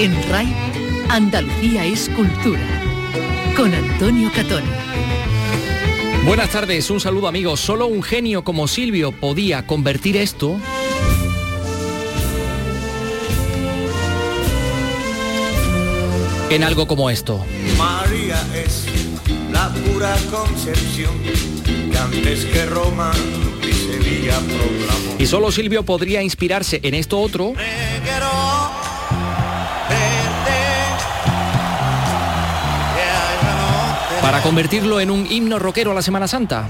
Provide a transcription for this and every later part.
En RAI, Andalucía es cultura. Con Antonio Catón. Buenas tardes, un saludo amigos. Solo un genio como Silvio podía convertir esto en algo como esto. María es la pura concepción que antes que Roma y Sevilla proclamó. Y solo Silvio podría inspirarse en esto otro Negro, para convertirlo en un himno rockero a la Semana Santa.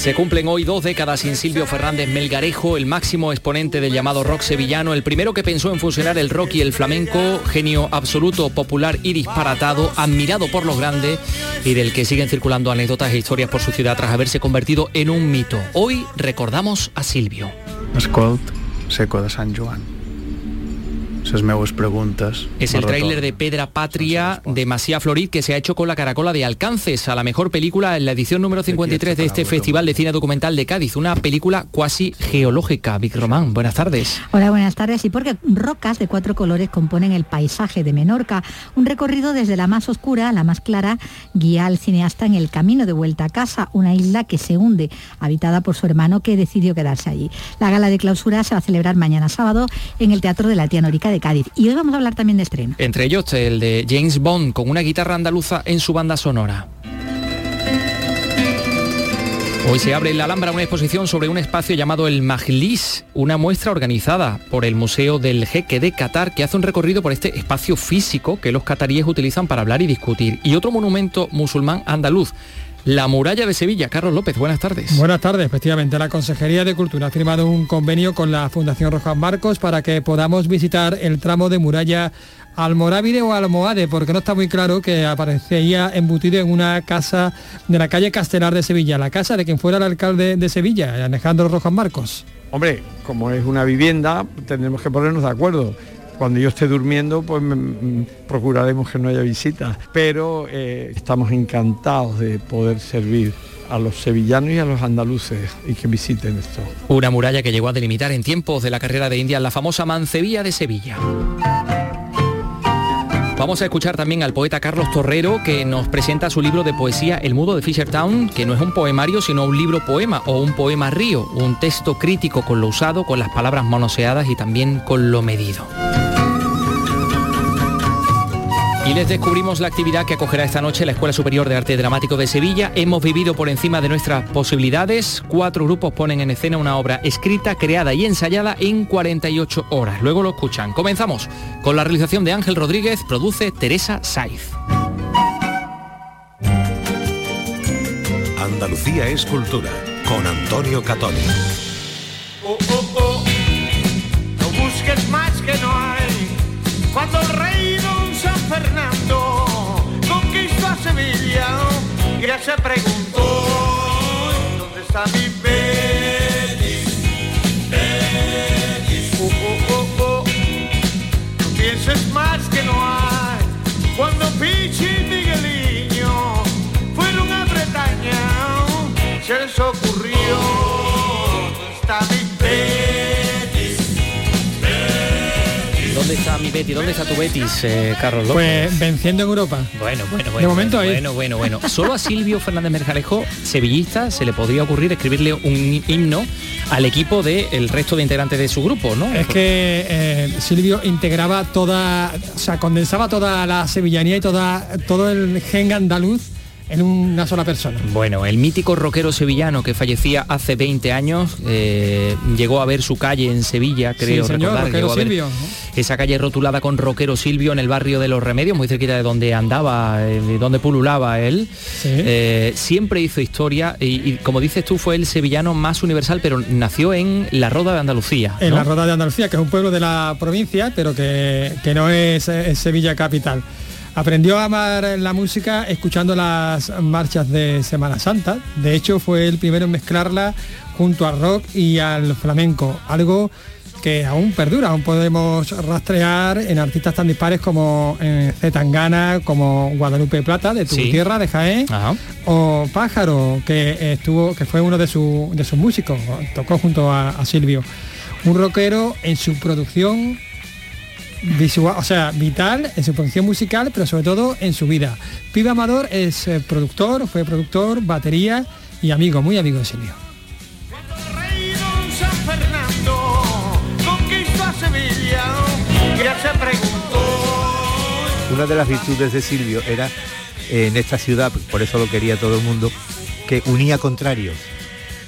Se cumplen hoy dos décadas sin Silvio Fernández Melgarejo, el máximo exponente del llamado rock sevillano, el primero que pensó en fusionar el rock y el flamenco, genio absoluto, popular y disparatado, admirado por los grandes y del que siguen circulando anécdotas e historias por su ciudad tras haberse convertido en un mito. Hoy recordamos a Silvio. Seco de Joan. Les meues preguntes... Es el tráiler de Pedra Patria de Masía Florid que se ha hecho con la caracola de Alcances a la mejor película en la edición número 53 de este Festival de Cine Documental de Cádiz, una película cuasi geológica. Vic Román, buenas tardes. Hola, buenas tardes. Y porque rocas de cuatro colores componen el paisaje de Menorca, un recorrido desde la más oscura a la más clara guía al cineasta en el camino de vuelta a casa, una isla que se hunde, habitada por su hermano que decidió quedarse allí. La gala de clausura se va a celebrar mañana sábado en el Teatro de la Tía Norica de Cádiz. Y hoy vamos a hablar también de estreno. Entre ellos el de James Bond con una guitarra andaluza en su banda sonora. Hoy se abre en la Alhambra una exposición sobre un espacio llamado el Majlis, una muestra organizada por el Museo del Jeque de Qatar que hace un recorrido por este espacio físico que los cataríes utilizan para hablar y discutir. Y otro monumento musulmán andaluz, la muralla de Sevilla. Carlos López, buenas tardes. Buenas tardes, efectivamente. La Consejería de Cultura ha firmado un convenio con la Fundación Rojas Marcos para que podamos visitar el tramo de muralla Almorávide o Almohade, porque no está muy claro que aparecía embutido en una casa de la calle Castelar de Sevilla, la casa de quien fuera el alcalde de Sevilla, Alejandro Rojas Marcos. Hombre, como es una vivienda, tendremos que ponernos de acuerdo. Cuando yo esté durmiendo, pues mm, procuraremos que no haya visitas. Pero eh, estamos encantados de poder servir a los sevillanos y a los andaluces y que visiten esto. Una muralla que llegó a delimitar en tiempos de la carrera de India la famosa Mancebía de Sevilla. Vamos a escuchar también al poeta Carlos Torrero que nos presenta su libro de poesía El Mudo de Fishertown, que no es un poemario sino un libro poema o un poema río, un texto crítico con lo usado, con las palabras manoseadas y también con lo medido. Y les descubrimos la actividad que acogerá esta noche la Escuela Superior de Arte Dramático de Sevilla. Hemos vivido por encima de nuestras posibilidades. Cuatro grupos ponen en escena una obra escrita, creada y ensayada en 48 horas. Luego lo escuchan. Comenzamos con la realización de Ángel Rodríguez, produce Teresa Saiz. Andalucía es cultura con Antonio Catoni. Oh, oh, oh. No busques más que no hay. Cuando el rey Fernando conquistó a Sevilla, ya se preguntó dónde está mi Betis. Betis? ¿Dónde está tu Betis, eh, Carlos López? Pues venciendo en Europa. Bueno, bueno, bueno. De momento bueno, ahí. bueno, bueno, bueno. Solo a Silvio Fernández Merjalejo, sevillista, se le podría ocurrir escribirle un himno al equipo del resto de integrantes de su grupo, ¿no? Es que eh, Silvio integraba toda, o sea, condensaba toda la sevillanía y toda, todo el gen andaluz en una sola persona. Bueno, el mítico rockero sevillano que fallecía hace 20 años, eh, llegó a ver su calle en Sevilla, creo Sí, señor, recordar. llegó a ver Silvio, Esa calle rotulada con rockero Silvio en el barrio de Los Remedios, muy cerquita de donde andaba, eh, de donde pululaba él. Eh, siempre hizo historia y, y, como dices tú, fue el sevillano más universal, pero nació en La Roda de Andalucía. En ¿no? la Roda de Andalucía, que es un pueblo de la provincia, pero que, que no es, eh, Sevilla capital. Aprendió a amar la música escuchando las marchas de Semana Santa. De hecho, fue el primero en mezclarla junto al rock y al flamenco, algo que aún perdura, aún podemos rastrear en artistas tan dispares como eh, Zetangana, como Guadalupe Plata, de tu Sí. tierra, de Jaén, Ajá. o Pájaro, que estuvo, que fue uno de, su- de sus músicos, tocó junto a, a Silvio. Un rockero en su producción visual, o sea, vital, en su producción musical, pero sobre todo en su vida. Pibe Amador es eh, productor, fue productor, batería y amigo, muy amigo de Silvio. Una de las virtudes de Silvio era eh, en esta ciudad, por eso lo quería todo el mundo, que unía contrarios.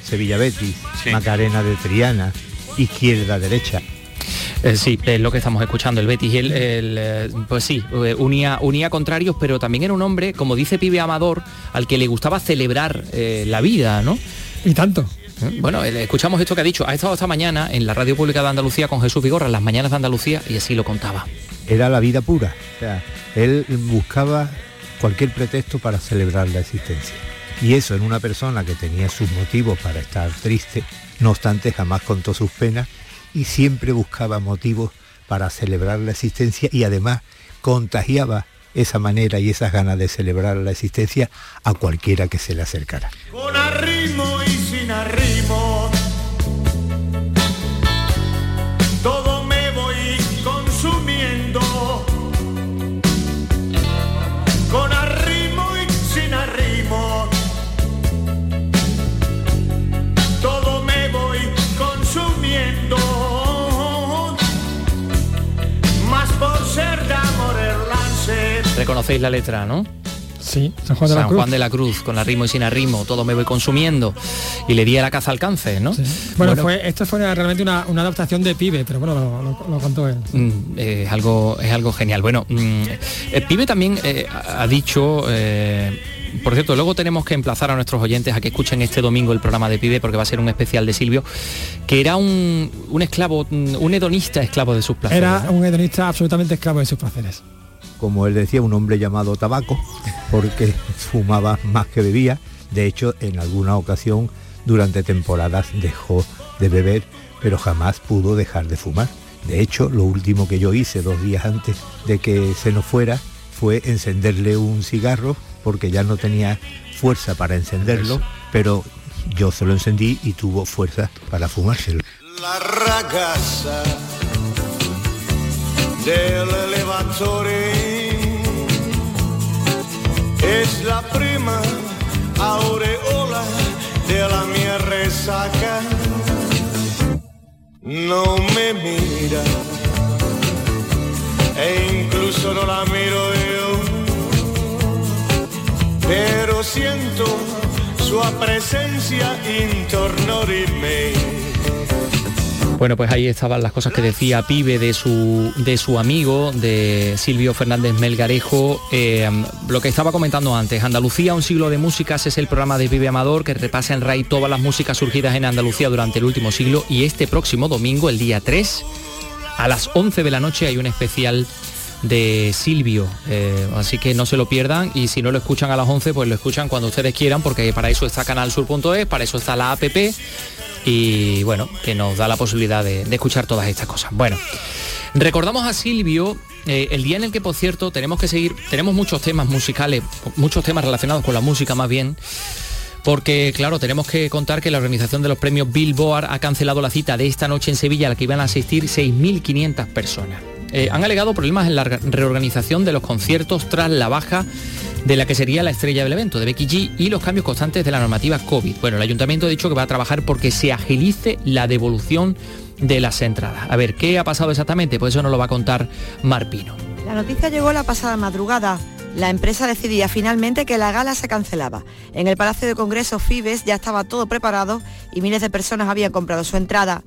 Sevilla Betis, Macarena de Triana, izquierda, derecha. Eh, sí, es lo que estamos escuchando, el Betis. El, el, eh, pues sí, eh, unía, unía contrarios, pero también era un hombre, como dice Pibe Amador, al que le gustaba celebrar eh, la vida, ¿no? Y tanto. Bueno, escuchamos esto que ha dicho. Ha estado esta mañana en la Radio Pública de Andalucía con Jesús Vigorra, en las mañanas de Andalucía, y así lo contaba. Era la vida pura. O sea, él buscaba cualquier pretexto para celebrar la existencia. Y eso en una persona que tenía sus motivos para estar triste, no obstante jamás contó sus penas y siempre buscaba motivos para celebrar la existencia y además contagiaba esa manera y esas ganas de celebrar la existencia a cualquiera que se le acercara. Lance. Reconocéis la letra, ¿no? Sí, San Juan de la San Cruz. Juan de la Cruz, con arrimo y sin arrimo, todo me voy consumiendo. Y le di a la caza al cáncer, ¿no? Bueno, fue, esto fue realmente una, una adaptación de Pibe, pero bueno, lo, lo- lo contó él. Mm, eh, es algo es algo genial bueno mm, el pibe también eh, ha dicho eh, por cierto luego tenemos que emplazar a nuestros oyentes a que escuchen este domingo el programa de pibe porque va a ser un especial de Silvio que era un, un esclavo mm, un hedonista esclavo de sus placeres Era ¿no? un hedonista absolutamente esclavo de sus placeres. Como él decía, un hombre llamado tabaco, porque fumaba más que bebía. De hecho, en alguna ocasión, durante temporadas, dejó de beber, pero jamás pudo dejar de fumar. De hecho, lo último que yo hice dos días antes de que se nos fuera fue encenderle un cigarro, porque ya no tenía fuerza para encenderlo, pero yo se lo encendí y tuvo fuerza para fumárselo. La ragazza dell'elevatore es la prima aureola della mia resaca. No me mira e incluso no la miro yo, pero siento sua presencia intorno di me. Bueno, pues ahí estaban las cosas que decía Pibe de su, de su amigo, de Silvio Fernández Melgarejo. Eh, lo que estaba comentando antes, Andalucía, un siglo de músicas, es el programa de Pibe Amador que repasa en RAI todas las músicas surgidas en Andalucía durante el último siglo. Y este próximo domingo, el día 3, a las 11 de la noche, hay un especial de Silvio. Eh, así que no se lo pierdan y si no lo escuchan a las 11, pues lo escuchan cuando ustedes quieran, porque para eso está canalsur.es, para eso está la APP y bueno, que nos da la posibilidad de, escuchar todas estas cosas. Bueno, recordamos a Silvio eh, el día en el que, por cierto, tenemos que seguir, tenemos muchos temas musicales, muchos temas relacionados con la música más bien. Porque, claro, tenemos que contar que la organización de los premios Billboard ha cancelado la cita de esta noche en Sevilla a la que iban a asistir 6.500 personas. Eh, han alegado problemas en la re- reorganización de los conciertos tras la baja de la que sería la estrella del evento, de Becky G, y los cambios constantes de la normativa COVID. Bueno, el ayuntamiento ha dicho que va a trabajar porque se agilice la devolución de las entradas. A ver, ¿qué ha pasado exactamente? Pues eso nos lo va a contar Marpino. La noticia llegó la pasada madrugada. La empresa decidía finalmente que la gala se cancelaba. En el Palacio de Congresos Fibes ya estaba todo preparado y miles de personas habían comprado su entrada.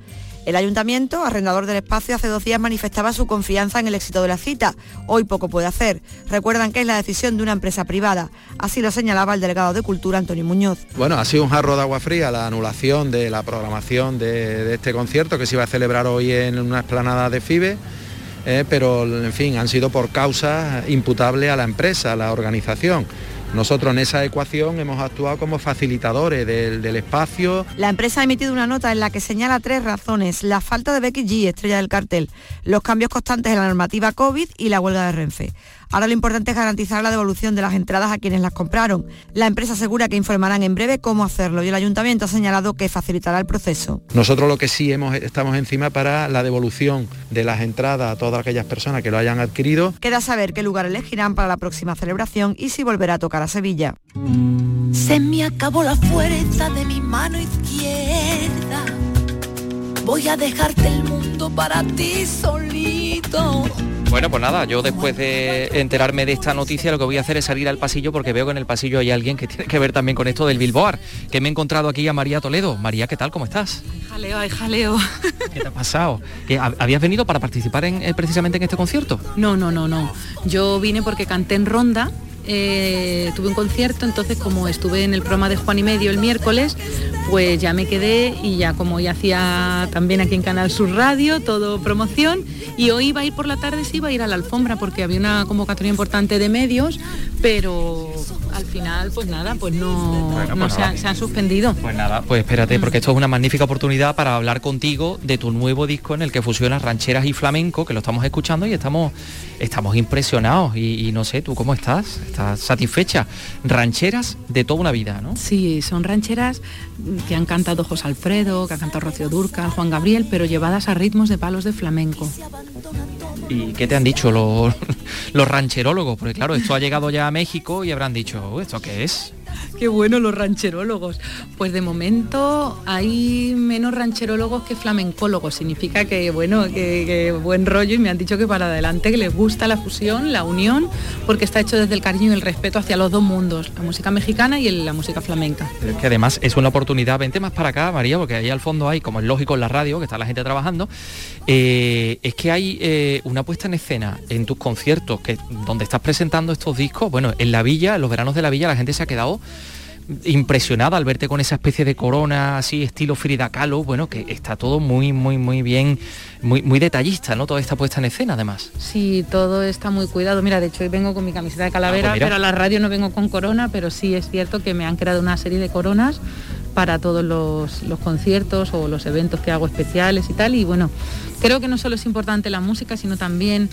El ayuntamiento, arrendador del espacio, hace dos días manifestaba su confianza en el éxito de la cita. Hoy poco puede hacer. Recuerdan que es la decisión de una empresa privada. Así lo señalaba el delegado de Cultura, Antonio Muñoz. Bueno, ha sido un jarro de agua fría la anulación de la programación de, este concierto que se iba a celebrar hoy en una explanada de FIBE, eh, pero en fin, han sido por causas imputables a la empresa, a la organización. Nosotros en esa ecuación hemos actuado como facilitadores del, del espacio. La empresa ha emitido una nota en la que señala tres razones. La falta de Becky G, estrella del cartel, los cambios constantes en la normativa COVID y la huelga de Renfe. Ahora lo importante es garantizar la devolución de las entradas a quienes las compraron. La empresa asegura que informarán en breve cómo hacerlo y el ayuntamiento ha señalado que facilitará el proceso. Nosotros lo que sí hemos, estamos encima para la devolución de las entradas a todas aquellas personas que lo hayan adquirido. Queda saber qué lugar elegirán para la próxima celebración y si volverá a tocar a Sevilla. Se me acabó la fuerza de mi mano izquierda. Voy a dejarte el mundo para ti solito. Bueno, pues nada, yo después de enterarme de esta noticia lo que voy a hacer es salir al pasillo porque veo que en el pasillo hay alguien que tiene que ver también con esto del Bilboar, que me he encontrado aquí a María Toledo. María, ¿qué tal? ¿Cómo estás? Jaleo, ay, jaleo. ¿Qué te ha pasado? ¿Que hab- ¿Habías venido para participar en, eh, precisamente en este concierto? No, no, no, no. Yo vine porque canté en Ronda, eh, tuve un concierto, entonces como estuve en el programa de Juan y Medio el miércoles, pues ya me quedé y ya como ya hacía también aquí en Canal Sur Radio, todo promoción, y hoy iba a ir por la tarde, sí iba a ir a la alfombra porque había una convocatoria importante de medios, pero al final pues nada, pues no, Bueno, no pues se, han, se han suspendido. Pues nada, pues espérate, porque esto es una magnífica oportunidad para hablar contigo de tu nuevo disco en el que fusionas rancheras y flamenco, que lo estamos escuchando y estamos, estamos impresionados. Y, y no sé, ¿tú cómo estás? ¿Estás satisfecha? Rancheras de toda una vida, ¿no? Sí, son rancheras que han cantado José Alfredo, que ha cantado Rocío Durcal, Juan Gabriel, pero llevadas a ritmos de palos de flamenco. ¿Y qué te han dicho los, los rancherólogos? Porque claro, esto ha llegado ya a México y habrán dicho, "Uy, ¿esto qué es? Qué bueno los rancherólogos. Pues de momento hay menos rancherólogos que flamencólogos. Significa que bueno, que, buen rollo y me han dicho que para adelante que les gusta la fusión, la unión, porque está hecho desde el cariño y el respeto hacia los dos mundos, la música mexicana y la música flamenca. Pero es que además es una oportunidad, vente más para acá, María, porque ahí al fondo hay, como es lógico en la radio, que está la gente trabajando, eh, es que hay eh, una puesta en escena en tus conciertos, que donde estás presentando estos discos, bueno, en la villa, en los veranos de la villa, la gente se ha quedado impresionada al verte con esa especie de corona así estilo Frida Kahlo, bueno, que está todo muy, muy, muy bien, muy, muy detallista, ¿no? Toda esta puesta en escena además. Sí, todo está muy cuidado. Mira, de hecho hoy vengo con mi camiseta de calavera, Ah, pues pero a la radio no vengo con corona, pero sí es cierto que me han creado una serie de coronas para todos los, los conciertos o los eventos que hago especiales y tal. Y bueno, creo que no solo es importante la música, sino también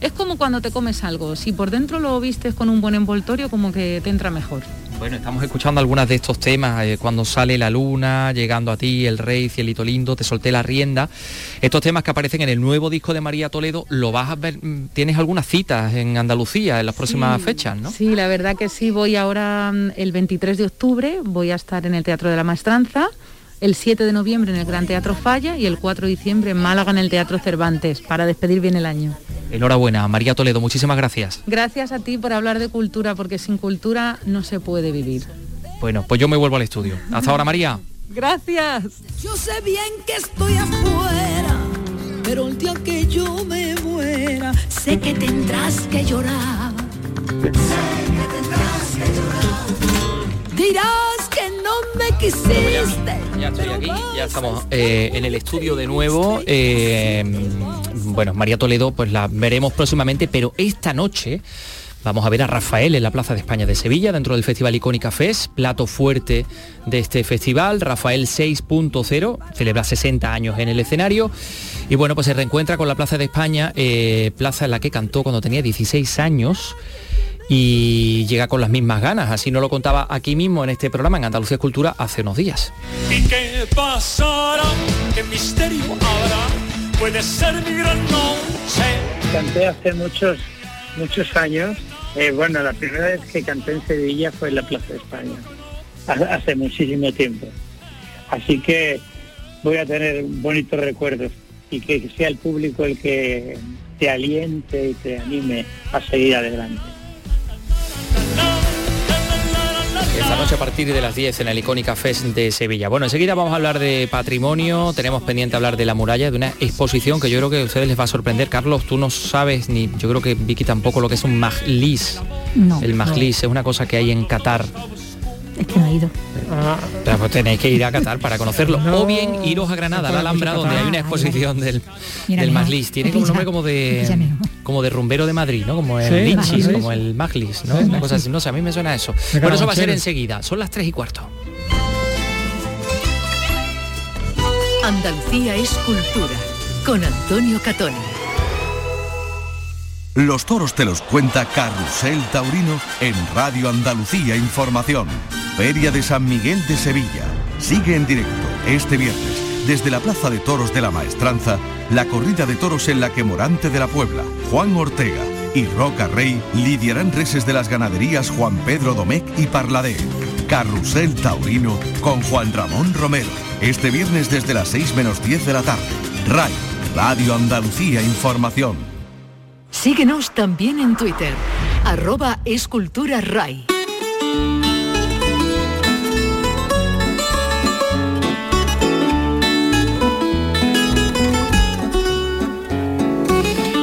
es como cuando te comes algo. Si por dentro lo vistes con un buen envoltorio, como que te entra mejor. Bueno, estamos escuchando algunas de estos temas, eh, cuando sale la luna, llegando a ti, el rey, cielito lindo, te solté la rienda. Estos temas que aparecen en el nuevo disco de María Toledo, lo vas a ver, mm, tienes algunas citas en Andalucía en las próximas Sí, fechas, ¿no? Sí, la verdad que sí. Voy ahora mm, el 23 de octubre, voy a estar en el Teatro de la Maestranza, el 7 de noviembre en el Gran Teatro Falla y el 4 de diciembre en Málaga en el Teatro Cervantes, para despedir bien el año. Enhorabuena, María Toledo, muchísimas gracias. Gracias a ti por hablar de cultura, porque sin cultura no se puede vivir. Bueno, pues yo me vuelvo al estudio. Hasta ahora, María. Gracias. Yo sé bien que estoy afuera, pero el día que yo me muera, sé que tendrás que llorar. Sé que tendrás que llorar. Dirás me quisiste. Ya estoy aquí, ya estamos eh, en el estudio de nuevo. eh, bueno, María Toledo, pues la veremos próximamente, pero esta noche vamos a ver a Rafael en la Plaza de España de Sevilla, dentro del Festival Icónica Fest, plato fuerte de este festival. Rafael 6.0, celebra 60 años en el escenario. Y bueno, pues se reencuentra con la Plaza de España, eh, plaza en la que cantó cuando tenía 16 años y llega con las mismas ganas. Así nos lo contaba aquí mismo en este programa, en Andalucía Escultura, hace unos días. ¿Y qué pasará? ¿Qué misterio habrá? Puede ser mi gran noche. Canté hace muchos, muchos años. Eh, bueno, la primera vez que canté en Sevilla fue en la Plaza de España, ha- hace muchísimo tiempo. Así que voy a tener bonitos recuerdos y que sea el público el que te aliente y te anime a seguir adelante. Esta noche a partir de las 10 en el Icónica Fest de Sevilla. Bueno, enseguida vamos a hablar de patrimonio, tenemos pendiente hablar de la muralla, de una exposición que yo creo que a ustedes les va a sorprender. Carlos, tú no sabes, ni yo creo que Vicky tampoco, lo que es un majlis. No. El majlis es una cosa que hay en Qatar. Es que no he ido. Pero pues tenéis que ir a Qatar para conocerlo. o bien iros a Granada, a la Alhambra, donde hay una exposición del, Mira, del mira, Majlis. Tiene como un nombre como de como de rumbero de Madrid, ¿no? Como el Sí, Lichis, como el Majlis, ¿no? Sí. Una cosa así. No sé, a mí me suena eso. De Bueno, eso va a ser enseguida. Son las 3 y cuarto. Andalucía es cultura. Con Antonio Catoni. Los toros te los cuenta Carrusel Taurino en Radio Andalucía Información. Feria de San Miguel de Sevilla. Sigue en directo este viernes desde la Plaza de Toros de la Maestranza la corrida de toros en la que Morante de la Puebla, Juan Ortega y Roca Rey lidiarán reses de las ganaderías Juan Pedro Domecq y Parladé. Carrusel Taurino con Juan Ramón Romero. Este viernes desde las 6 menos 10 de la tarde. RAI, Radio Andalucía Información. Síguenos también en Twitter. Arroba Escultura Ray.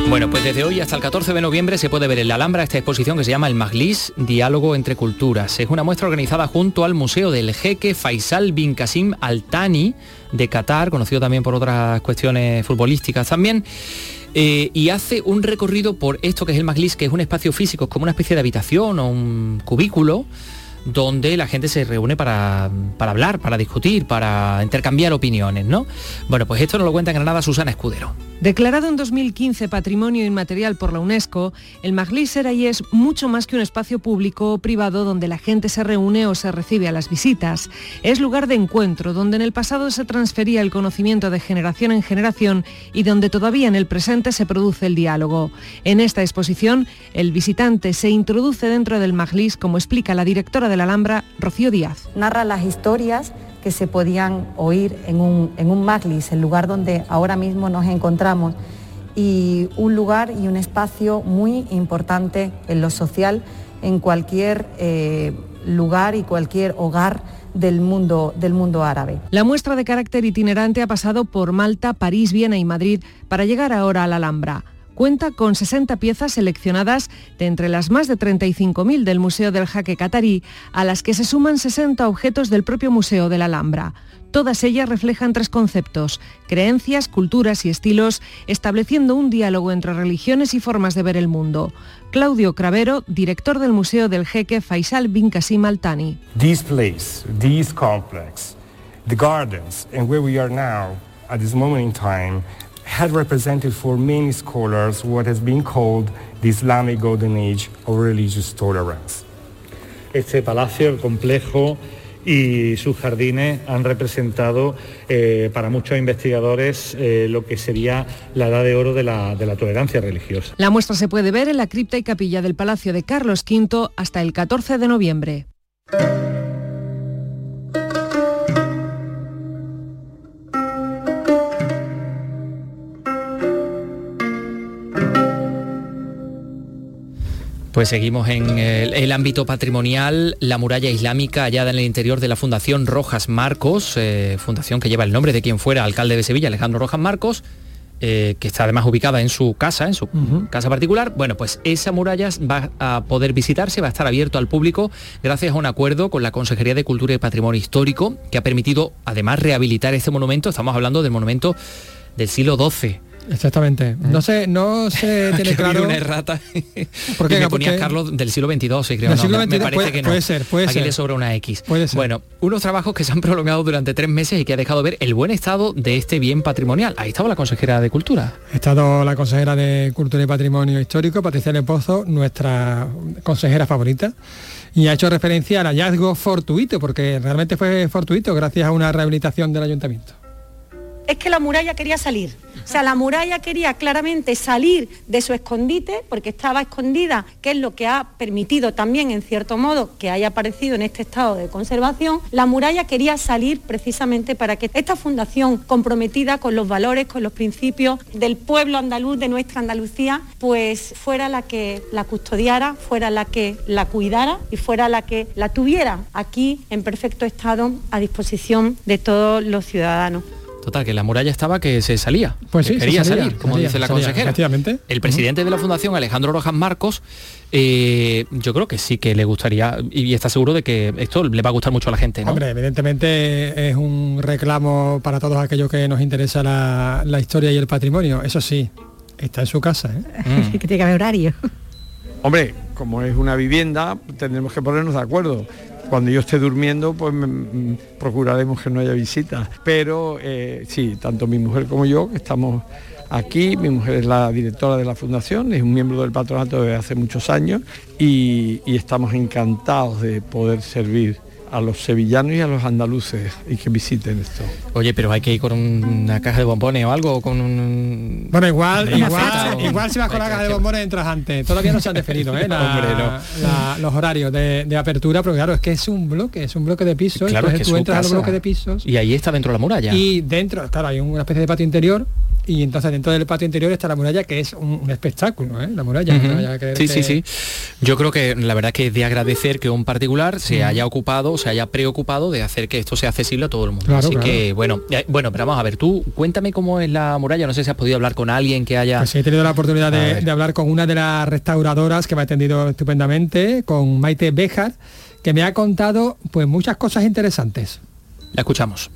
Bueno, pues desde hoy hasta el 14 de noviembre se puede ver en la Alhambra esta exposición que se llama El Majlis, Diálogo entre Culturas. Es una muestra organizada junto al Museo del Jeque Faisal bin Qasim Al Thani de Qatar, conocido también por otras cuestiones futbolísticas también. eh, y hace un recorrido por esto que es el Majlis, que es un espacio físico, es como una especie de habitación o un cubículo donde la gente se reúne para, para hablar, para discutir, para intercambiar opiniones, ¿no? Bueno, pues esto nos lo cuenta en Granada Susana Escudero. Declarado en 2015 Patrimonio Inmaterial por la UNESCO, el Majlis era y es mucho más que un espacio público o privado donde la gente se reúne o se recibe a las visitas. Es lugar de encuentro donde en el pasado se transfería el conocimiento de generación en generación y donde todavía en el presente se produce el diálogo. En esta exposición, el visitante se introduce dentro del Majlis, como explica la directora de la Alhambra, Rocío Díaz. narra las historias que se podían oír en un, en un Majlis, el lugar donde ahora mismo nos encontramos, y un lugar y un espacio muy importante en lo social en cualquier eh, lugar y cualquier hogar del mundo, del mundo árabe. La muestra de carácter itinerante ha pasado por Malta, París, Viena y Madrid para llegar ahora a la Alhambra. Cuenta con 60 piezas seleccionadas de entre las más de 35.000 del Museo del Jaque Catarí, a las que se suman 60 objetos del propio Museo de la Alhambra. Todas ellas reflejan tres conceptos, creencias, culturas y estilos, estableciendo un diálogo entre religiones y formas de ver el mundo. Claudio Cravero, director del Museo del Jeque Faisal bin Qasim Al Thani. This place, this complex, the gardens, and where we are now at this moment in time, had represented for many scholars what has been called the Islamic Golden Age of religious tolerance. Este palacio, el complejo y sus jardines han representado eh, para muchos investigadores eh, lo que sería la edad de oro de la, de la tolerancia religiosa. La muestra se puede ver en la cripta y capilla del Palacio de Carlos V hasta el 14 de noviembre. Pues seguimos en el, el ámbito patrimonial, la muralla islámica hallada en el interior de la Fundación Rojas Marcos, eh, fundación que lleva el nombre de quien fuera alcalde de Sevilla, Alejandro Rojas Marcos, eh, que está además ubicada en su casa, en su casa particular. Bueno, pues esa muralla va a poder visitarse, va a estar abierto al público gracias a un acuerdo con la Consejería de Cultura y Patrimonio Histórico, que ha permitido además rehabilitar este monumento. Estamos hablando del monumento del siglo XII. Exactamente. No sé, no se tiene claro. una errata. ¿Por qué? Y me ponía Porque- Carlos del siglo XXII, sí, creo. No, siglo me- me XXII, parece puede- que no. puede ser, puede Aquí ser. le sobra una X. Puede ser. Bueno, unos trabajos que se han prolongado durante tres meses y que ha dejado ver el buen estado de este bien patrimonial. Ahí estaba la consejera de Cultura. Ha estado la consejera de Cultura y Patrimonio Histórico, Patricia Lepozo, nuestra consejera favorita, y ha hecho referencia al hallazgo fortuito, porque realmente fue fortuito gracias a una rehabilitación del ayuntamiento. Es que la muralla quería salir. O sea, la muralla quería claramente salir de su escondite, porque estaba escondida, que es lo que ha permitido también, en cierto modo, que haya aparecido en este estado de conservación. La muralla quería salir precisamente para que esta fundación, comprometida con los valores, con los principios del pueblo andaluz, de nuestra Andalucía, pues fuera la que la custodiara, fuera la que la cuidara y fuera la que la tuviera aquí en perfecto estado a disposición de todos los ciudadanos. Total, que la muralla estaba que se salía. Pues sí, quería salía, salir, como salía, dice la salía, consejera. efectivamente. El presidente de la Fundación, Alejandro Rojas Marcos, eh, yo creo que sí que le gustaría, y está seguro de que esto le va a gustar mucho a la gente, ¿no? Hombre, evidentemente es un reclamo para todos aquellos que nos interesa la, la historia y el patrimonio. Eso sí, está en su casa. ¿eh? que tiene que haber horario. Hombre, como es una vivienda, tendremos que ponernos de acuerdo. Cuando yo esté durmiendo, pues mm, procuraremos que no haya visitas. Pero eh, sí, tanto mi mujer como yo, que estamos aquí, mi mujer es la directora de la fundación, es un miembro del patronato desde hace muchos años y estamos encantados de poder servir a los sevillanos y a los andaluces y que visiten esto. Oye, pero hay que ir con una caja de bombones o algo, o con un... Bueno, igual, igual, o- igual si vas con la caja de bombones entras antes. Todavía no se han definido ¿eh? la- Hombre, no. la- los horarios de, de apertura, pero claro, es que es un bloque, es un bloque de pisos. Claro, es entonces que tú entras al bloque de pisos Y ahí está dentro de la muralla. y dentro, claro, hay una especie de patio interior y entonces dentro del patio interior está la muralla que es un, un espectáculo, ¿eh? La muralla. no vaya a creer Sí, que- sí, sí. Yo creo que la verdad que es de agradecer que un particular se haya ocupado, se haya preocupado de hacer que esto sea accesible a todo el mundo. Claro, Así claro. que, bueno, eh, bueno, pero vamos a ver, tú cuéntame cómo es la muralla, no sé si has podido hablar con alguien que haya... Pues sí, he tenido la oportunidad de, hablar con una de las restauradoras que me ha atendido estupendamente, con Maite Béjar, que me ha contado pues muchas cosas interesantes. La escuchamos.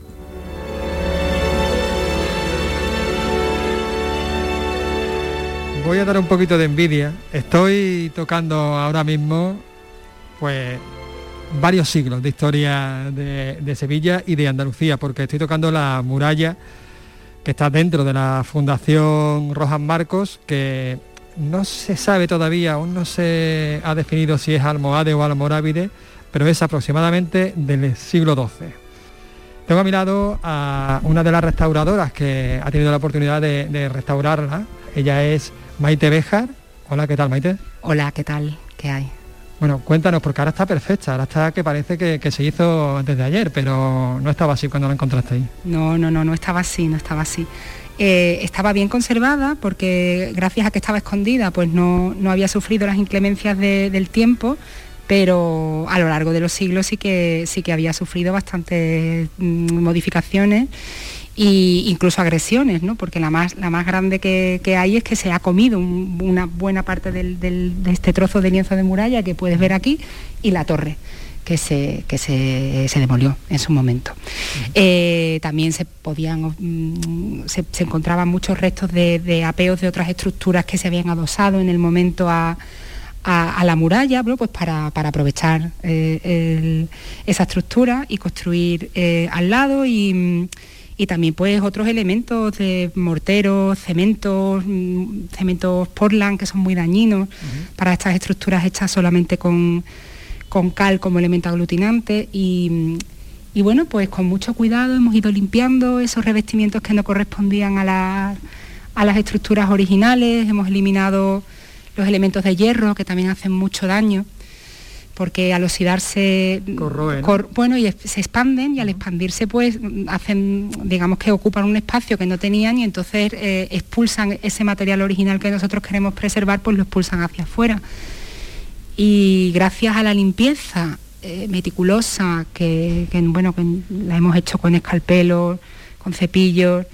Voy a dar un poquito de envidia. Estoy tocando ahora mismo pues varios siglos de historia de, Sevilla y de Andalucía, porque estoy tocando la muralla que está dentro de la Fundación Rojas Marcos, que no se sabe todavía, aún no se ha definido si es almohade o almorávide, pero es aproximadamente del siglo XII. Tengo a mi lado a una de las restauradoras que ha tenido la oportunidad de restaurarla. Ella es Maite Béjar. Hola, ¿qué tal Maite? Hola, ¿qué tal? ¿Qué hay? Bueno, cuéntanos, porque ahora está perfecta, ahora está que parece que, que se hizo antes de ayer, pero no estaba así cuando la encontraste ahí. No, no, no, no estaba así, no estaba así. Eh, estaba bien conservada porque gracias a que estaba escondida, pues no, no había sufrido las inclemencias de- del tiempo, pero a lo largo de los siglos sí que, sí que había sufrido bastantes mm, modificaciones e incluso agresiones, ¿no? porque la más, la más grande que, que hay es que se ha comido un- una buena parte de este trozo de lienzo de muralla que puedes ver aquí y la torre que se, que se, se demolió en su momento. Eh, también se podían mm, se, encontraban muchos restos de, apeos de otras estructuras que se habían adosado en el momento a, a- la muralla, bueno, pues para, para aprovechar eh, esa estructura y construir eh, al lado y, y también pues otros elementos de morteros, cementos, mm, cementos Portland que son muy dañinos. Para estas estructuras hechas solamente con, con cal como elemento aglutinante. Y, y bueno, pues con mucho cuidado hemos ido limpiando esos revestimientos que no correspondían a, la- a las estructuras originales, hemos eliminado los elementos de hierro que también hacen mucho daño porque al oxidarse cor- bueno y es- se expanden y al expandirse pues hacen digamos que ocupan un espacio que no tenían y entonces eh, expulsan ese material original que nosotros queremos preservar pues lo expulsan hacia afuera. Y gracias a la limpieza eh, meticulosa que, que, bueno que la hemos hecho con escalpelos con cepillos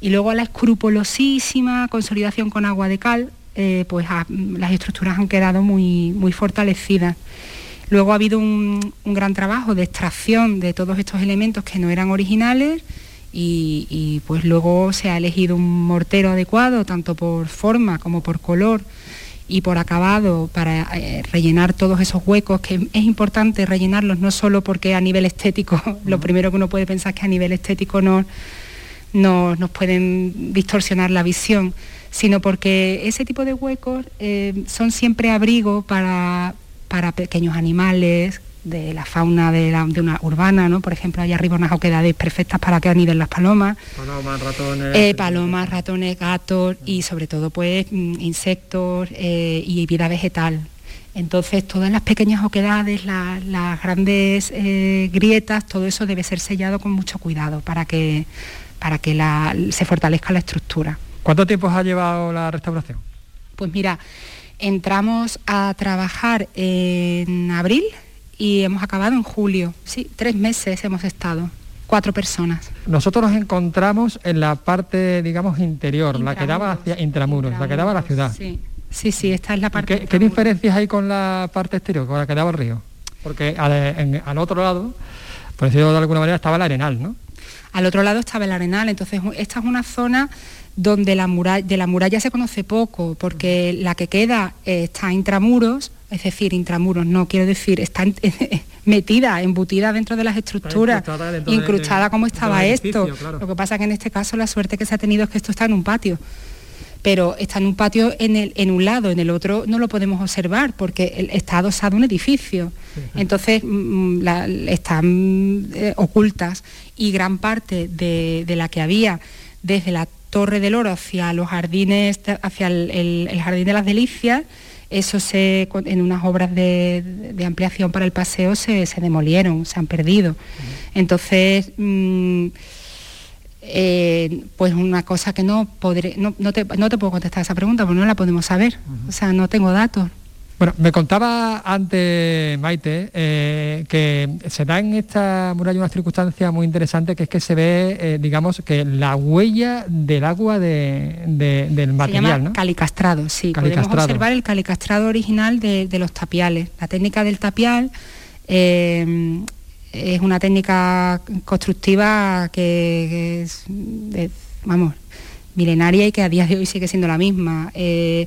y luego a la escrupulosísima consolidación con agua de cal eh, pues las estructuras han quedado muy muy fortalecidas. Luego ha habido un, un gran trabajo de extracción de todos estos elementos que no eran originales y, y, pues luego se ha elegido un mortero adecuado tanto por forma como por color y por acabado para eh, rellenar todos esos huecos, que es importante rellenarlos no solo porque a nivel estético, lo primero que uno puede pensar es que a nivel estético no, no- nos pueden distorsionar la visión, sino porque ese tipo de huecos eh, son siempre abrigo para, para pequeños animales, de la fauna de, la- de una urbana, ¿no? Por ejemplo, hay arriba unas oquedades perfectas para que aniden las palomas. Palomas, ratones. Eh, palomas, ratones, gatos y sobre todo pues mm, insectos eh, y vida vegetal. Entonces todas las pequeñas oquedades, la- las grandes eh, grietas, todo eso debe ser sellado con mucho cuidado para que, para que la- se fortalezca la estructura. ¿Cuánto tiempo ha llevado la restauración? Pues mira, entramos a trabajar en abril y hemos acabado en julio. Sí, tres meses hemos estado. cuatro personas. Nosotros nos encontramos en la parte, digamos, interior, la que daba hacia intramuros, la que daba a la ciudad. Sí, sí, sí, esta es la parte. ¿Qué, qué diferencias hay con la parte exterior, con la que daba el río? Porque al, en- al otro lado, por decirlo de alguna manera, estaba el arenal, ¿no? Al otro lado estaba el Arenal, entonces esta es una zona donde la muralla, de la muralla se conoce poco, porque la que queda eh, está intramuros, es decir, intramuros, no quiero decir, está en- metida, embutida dentro de las estructuras, incrustada como estaba esto. claro. Lo que pasa que en este caso la suerte que se ha tenido es que esto está en un patio. Pero está en un patio en, el, en un lado, en el otro no lo podemos observar porque está adosado un edificio. Entonces mm, la- están eh, ocultas y gran parte de, de la que había desde la Torre del Oro hacia los jardines, hacia el, el- el Jardín de las Delicias, eso se, en unas obras de, de ampliación para el paseo se, se demolieron, se han perdido. Entonces, mm, eh, pues una cosa que no podré, no, no te, no te puedo contestar esa pregunta porque no la podemos saber. O sea, no tengo datos. Bueno, me contaba antes Maite eh, que se da en esta muralla una circunstancia muy interesante que es que se ve, eh, digamos, que la huella del agua de- de- del Se material, llama ¿no? calicastrado, sí. Podemos observar el calicastrado original de, de los tapiales. La técnica del tapial eh, es una técnica constructiva que, que es, vamos, milenaria y que a día de hoy sigue siendo la misma. Eh,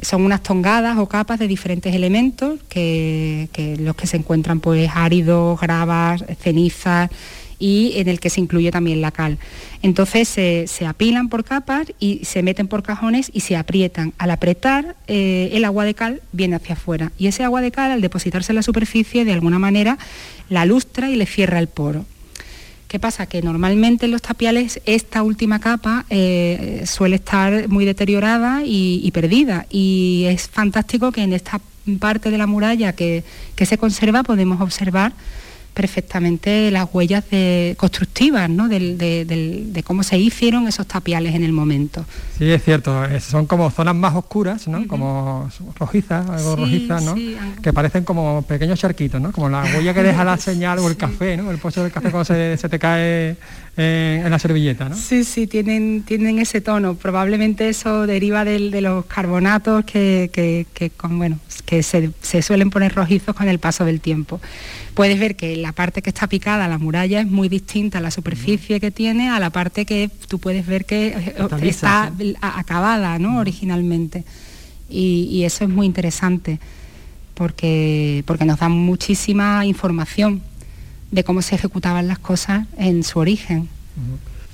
son unas tongadas o capas de diferentes elementos que, los que se encuentran pues áridos, gravas, cenizas y en el que se incluye también la cal. Entonces se, se apilan por capas y se meten por cajones y se aprietan. Al apretar, eh, el agua de cal viene hacia afuera y ese agua de cal al depositarse en la superficie de alguna manera la lustra y le cierra el poro. ¿Qué pasa? Que normalmente en los tapiales esta última capa eh, suele estar muy deteriorada y, y perdida. Y es fantástico que en esta parte de la muralla que, que se conserva podemos observar perfectamente las huellas de- constructivas ¿no? Del- de, del- de cómo se hicieron esos tapiales en el momento. Sí, es cierto, es- son como zonas más oscuras, ¿no? Como rojizas, algo Sí, rojizas, ¿no? sí, Que parecen como pequeños charquitos, ¿no? Como la huella que deja la señal o el café, ¿no? El pozo del café cuando se, se te cae eh, en la servilleta, ¿no? Sí, sí, tienen, tienen ese tono. Probablemente eso deriva del- de los carbonatos que, que- que con, bueno, que se, se suelen poner rojizos con el paso del tiempo. Puedes ver que la parte que está picada, la muralla, es muy distinta a la superficie que tiene a la parte que tú puedes ver que eh, Está acabada ¿no? originalmente. Y, y eso es muy interesante porque, porque nos da muchísima información de cómo se ejecutaban las cosas en su origen.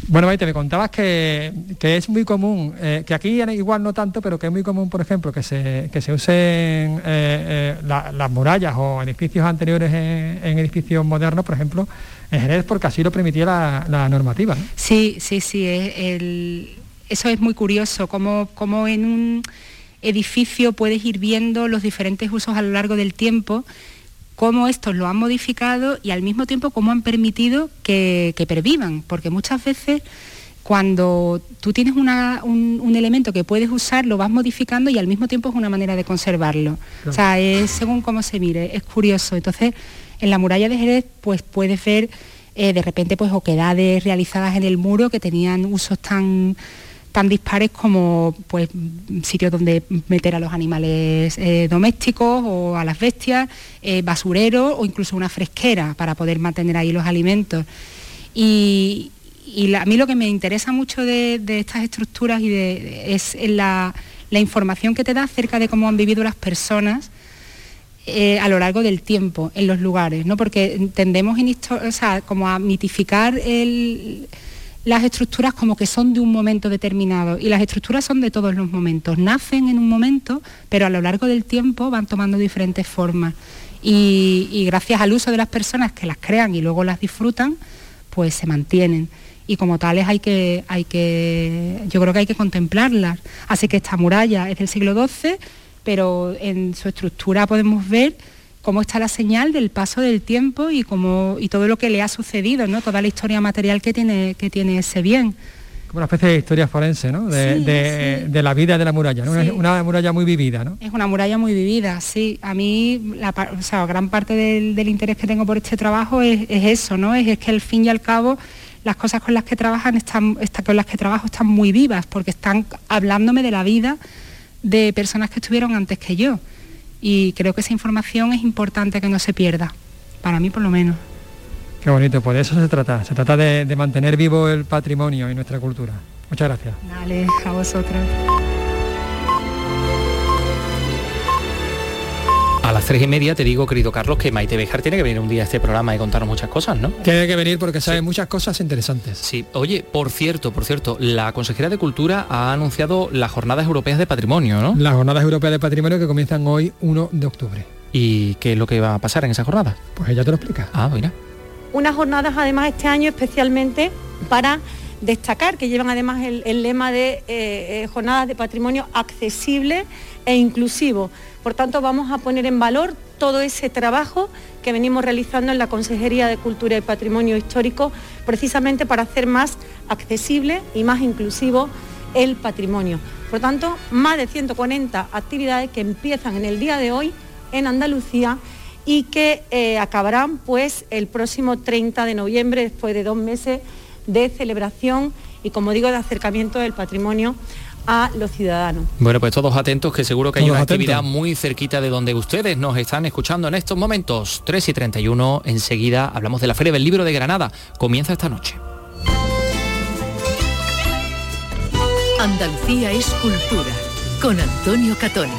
Bueno, Maite, me contabas que, que es muy común, eh, que aquí igual no tanto, pero que es muy común, por ejemplo, que se, que se usen eh, eh, la- las murallas o edificios anteriores en, en edificios modernos, por ejemplo, en Jerez, porque así lo permitía la, la normativa. ¿no? Sí, sí, sí. es el- eso es muy curioso, como, como en un edificio puedes ir viendo los diferentes usos a lo largo del tiempo, cómo estos lo han modificado y al mismo tiempo cómo han permitido que, que pervivan, porque muchas veces cuando tú tienes una- un, un elemento que puedes usar, lo vas modificando y al mismo tiempo es una manera de conservarlo. O sea, es según cómo se mire, es curioso. Entonces, en la muralla de Jerez, pues puedes ver eh, de repente pues oquedades realizadas en el muro que tenían usos tan tan dispares como pues sitios donde meter a los animales eh, domésticos o a las bestias, eh, basureros o incluso una fresquera para poder mantener ahí los alimentos. Y, a mí lo que me interesa mucho de, estas estructuras y de, es la, información que te da acerca de cómo han vivido las personas eh, a lo largo del tiempo en los lugares, ¿no? Porque tendemos como a mitificar el- las estructuras como que son de un momento determinado y las estructuras son de todos los momentos. Nacen en un momento, pero a lo largo del tiempo van tomando diferentes formas. Y, gracias al uso de las personas que las crean y luego las disfrutan, pues se mantienen. Y como tales hay que, hay que, yo creo que hay que contemplarlas. Así que esta muralla es del siglo XII, pero en su estructura podemos ver cómo está la señal del paso del tiempo y cómo y todo lo que le ha sucedido, ¿no? Toda la historia material que tiene, que tiene ese bien. como una especie de historia forense, ¿no? De, Sí, de- sí. de la vida de la muralla, ¿no? Una- Sí. Una, muralla muy vivida, ¿no? Es una muralla muy vivida, sí. A mí, la, o sea, gran parte del, del interés que tengo por este trabajo es, es eso, ¿no? Es, es que al fin y al cabo las cosas con las que trabajan están, con las que trabajo están muy vivas, porque están hablándome de la vida de personas que estuvieron antes que yo. Y creo que esa información es importante que no se pierda, para mí por lo menos. Qué bonito, pues de eso se trata. Se trata de, de mantener vivo el patrimonio y nuestra cultura. Muchas gracias. Dale, a vosotros. A las tres y media te digo, querido Carlos, que Maite Bejar tiene que venir un día a este programa y contarnos muchas cosas, ¿no? Tiene que venir porque sabe muchas cosas interesantes. Sí, oye, por cierto, por cierto, la Consejera de Cultura ha anunciado las Jornadas Europeas de Patrimonio, ¿no? Las Jornadas Europeas de Patrimonio que comienzan hoy 1 de octubre. ¿Y qué es lo que va a pasar en esa jornada? Pues ella te lo explica. Ah, mira. unas jornadas además este año especialmente para destacar, que llevan además el, el lema de eh, eh, jornadas de patrimonio accesible e inclusivo. Por tanto, vamos a poner en valor todo ese trabajo que venimos realizando en la Consejería de Cultura y Patrimonio Histórico, precisamente para hacer más accesible y más inclusivo el patrimonio. Por tanto, más de 140 actividades que empiezan en el día de hoy en Andalucía y que eh, acabarán pues el próximo 30 de noviembre después de dos meses de celebración y como digo de acercamiento del patrimonio a los ciudadanos. Bueno, pues todos atentos, que seguro que hay Todos una atentos. actividad muy cerquita de donde ustedes nos están escuchando en estos momentos. 3 y 31, enseguida hablamos de la Feria del Libro de Granada. Comienza esta noche. Andalucía es cultura. Con Antonio Catoni.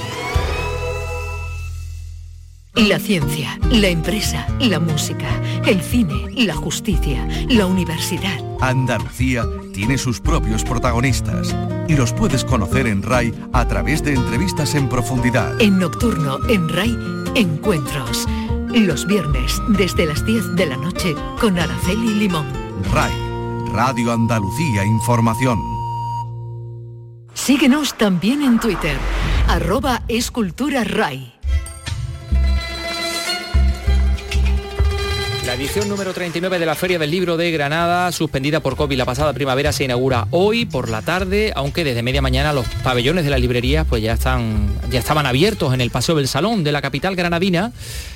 La ciencia, la empresa, la música, el cine, la justicia, la universidad. Andalucía tiene sus propios protagonistas y los puedes conocer en RAI a través de entrevistas en profundidad. En Nocturno, en RAI, encuentros. Los viernes, desde las 10 de la noche, con Araceli Limón. RAI, Radio Andalucía Información. Síguenos también en Twitter, arroba escultura RAI. Edición número 39 de la Feria del Libro de Granada, suspendida por COVID la pasada primavera, se inaugura hoy por la tarde, aunque desde media mañana los pabellones de las librerías pues ya están ya estaban abiertos en el paseo del Salón de la capital granadina,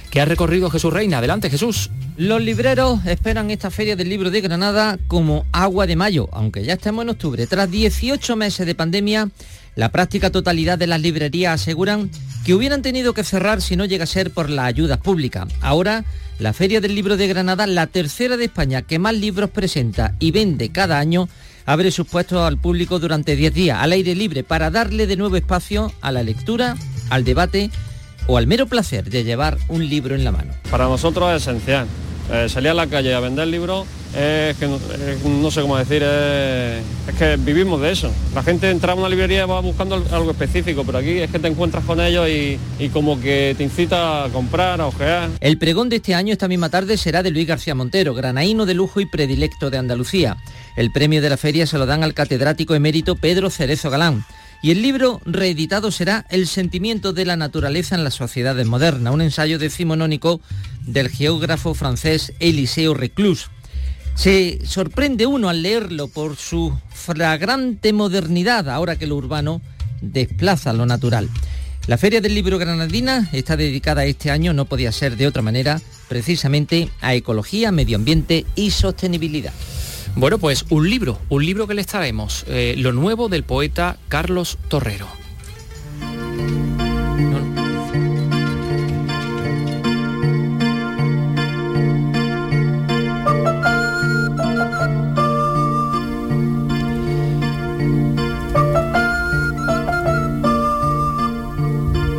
que ha recorrido Jesús Reina. Adelante, Jesús. Los libreros esperan esta feria del libro de Granada como agua de mayo, aunque ya estamos en octubre. Tras 18 meses de pandemia, la práctica totalidad de las librerías aseguran que hubieran tenido que cerrar si no llega a ser por las ayudas públicas. Ahora, la Feria del Libro de Granada, la tercera de España que más libros presenta y vende cada año, abre sus puestos al público durante 10 días al aire libre para darle de nuevo espacio a la lectura, al debate o al mero placer de llevar un libro en la mano. Para nosotros es esencial. Eh, salir a la calle a vender libros es que no, sé cómo decir, es, que vivimos de eso. La gente entra a una librería y va buscando al- algo específico, pero aquí es que te encuentras con ellos y, y como que te incita a comprar, a ojear. El pregón de este año, esta misma tarde, será de Luis García Montero, granaíno de lujo y predilecto de Andalucía. El premio de la feria se lo dan al catedrático emérito Pedro Cerezo Galán. Y el libro reeditado será El sentimiento de la naturaleza en las sociedades modernas, un ensayo decimonónico del geógrafo francés Eliseo Reclus. Se sorprende uno al leerlo por su flagrante modernidad, ahora que lo urbano desplaza lo natural. La Feria del Libro Granadina está dedicada este año, no podía ser de otra manera, precisamente a ecología, medio ambiente y sostenibilidad. Bueno, pues un libro, un libro que les traemos, eh, lo nuevo del poeta Carlos Torrero.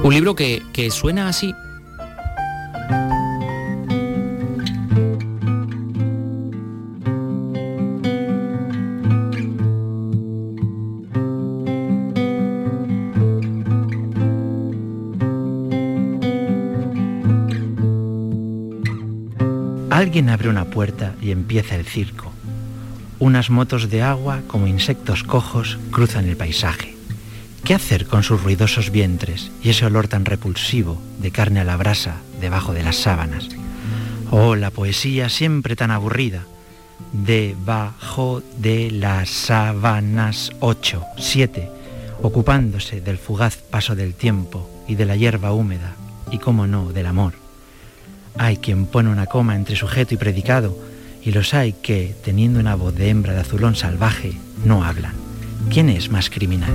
Un libro que, que suena así. Alguien abre una puerta y empieza el circo. Unas motos de agua como insectos cojos cruzan el paisaje. ¿Qué hacer con sus ruidosos vientres y ese olor tan repulsivo de carne a la brasa debajo de las sábanas? Oh, la poesía siempre tan aburrida. debajo de las sábanas 8, 7, ocupándose del fugaz paso del tiempo y de la hierba húmeda y, como no, del amor. Hay quien pone una coma entre sujeto y predicado, y los hay que, teniendo una voz de hembra de azulón salvaje, no hablan. ¿Quién es más criminal?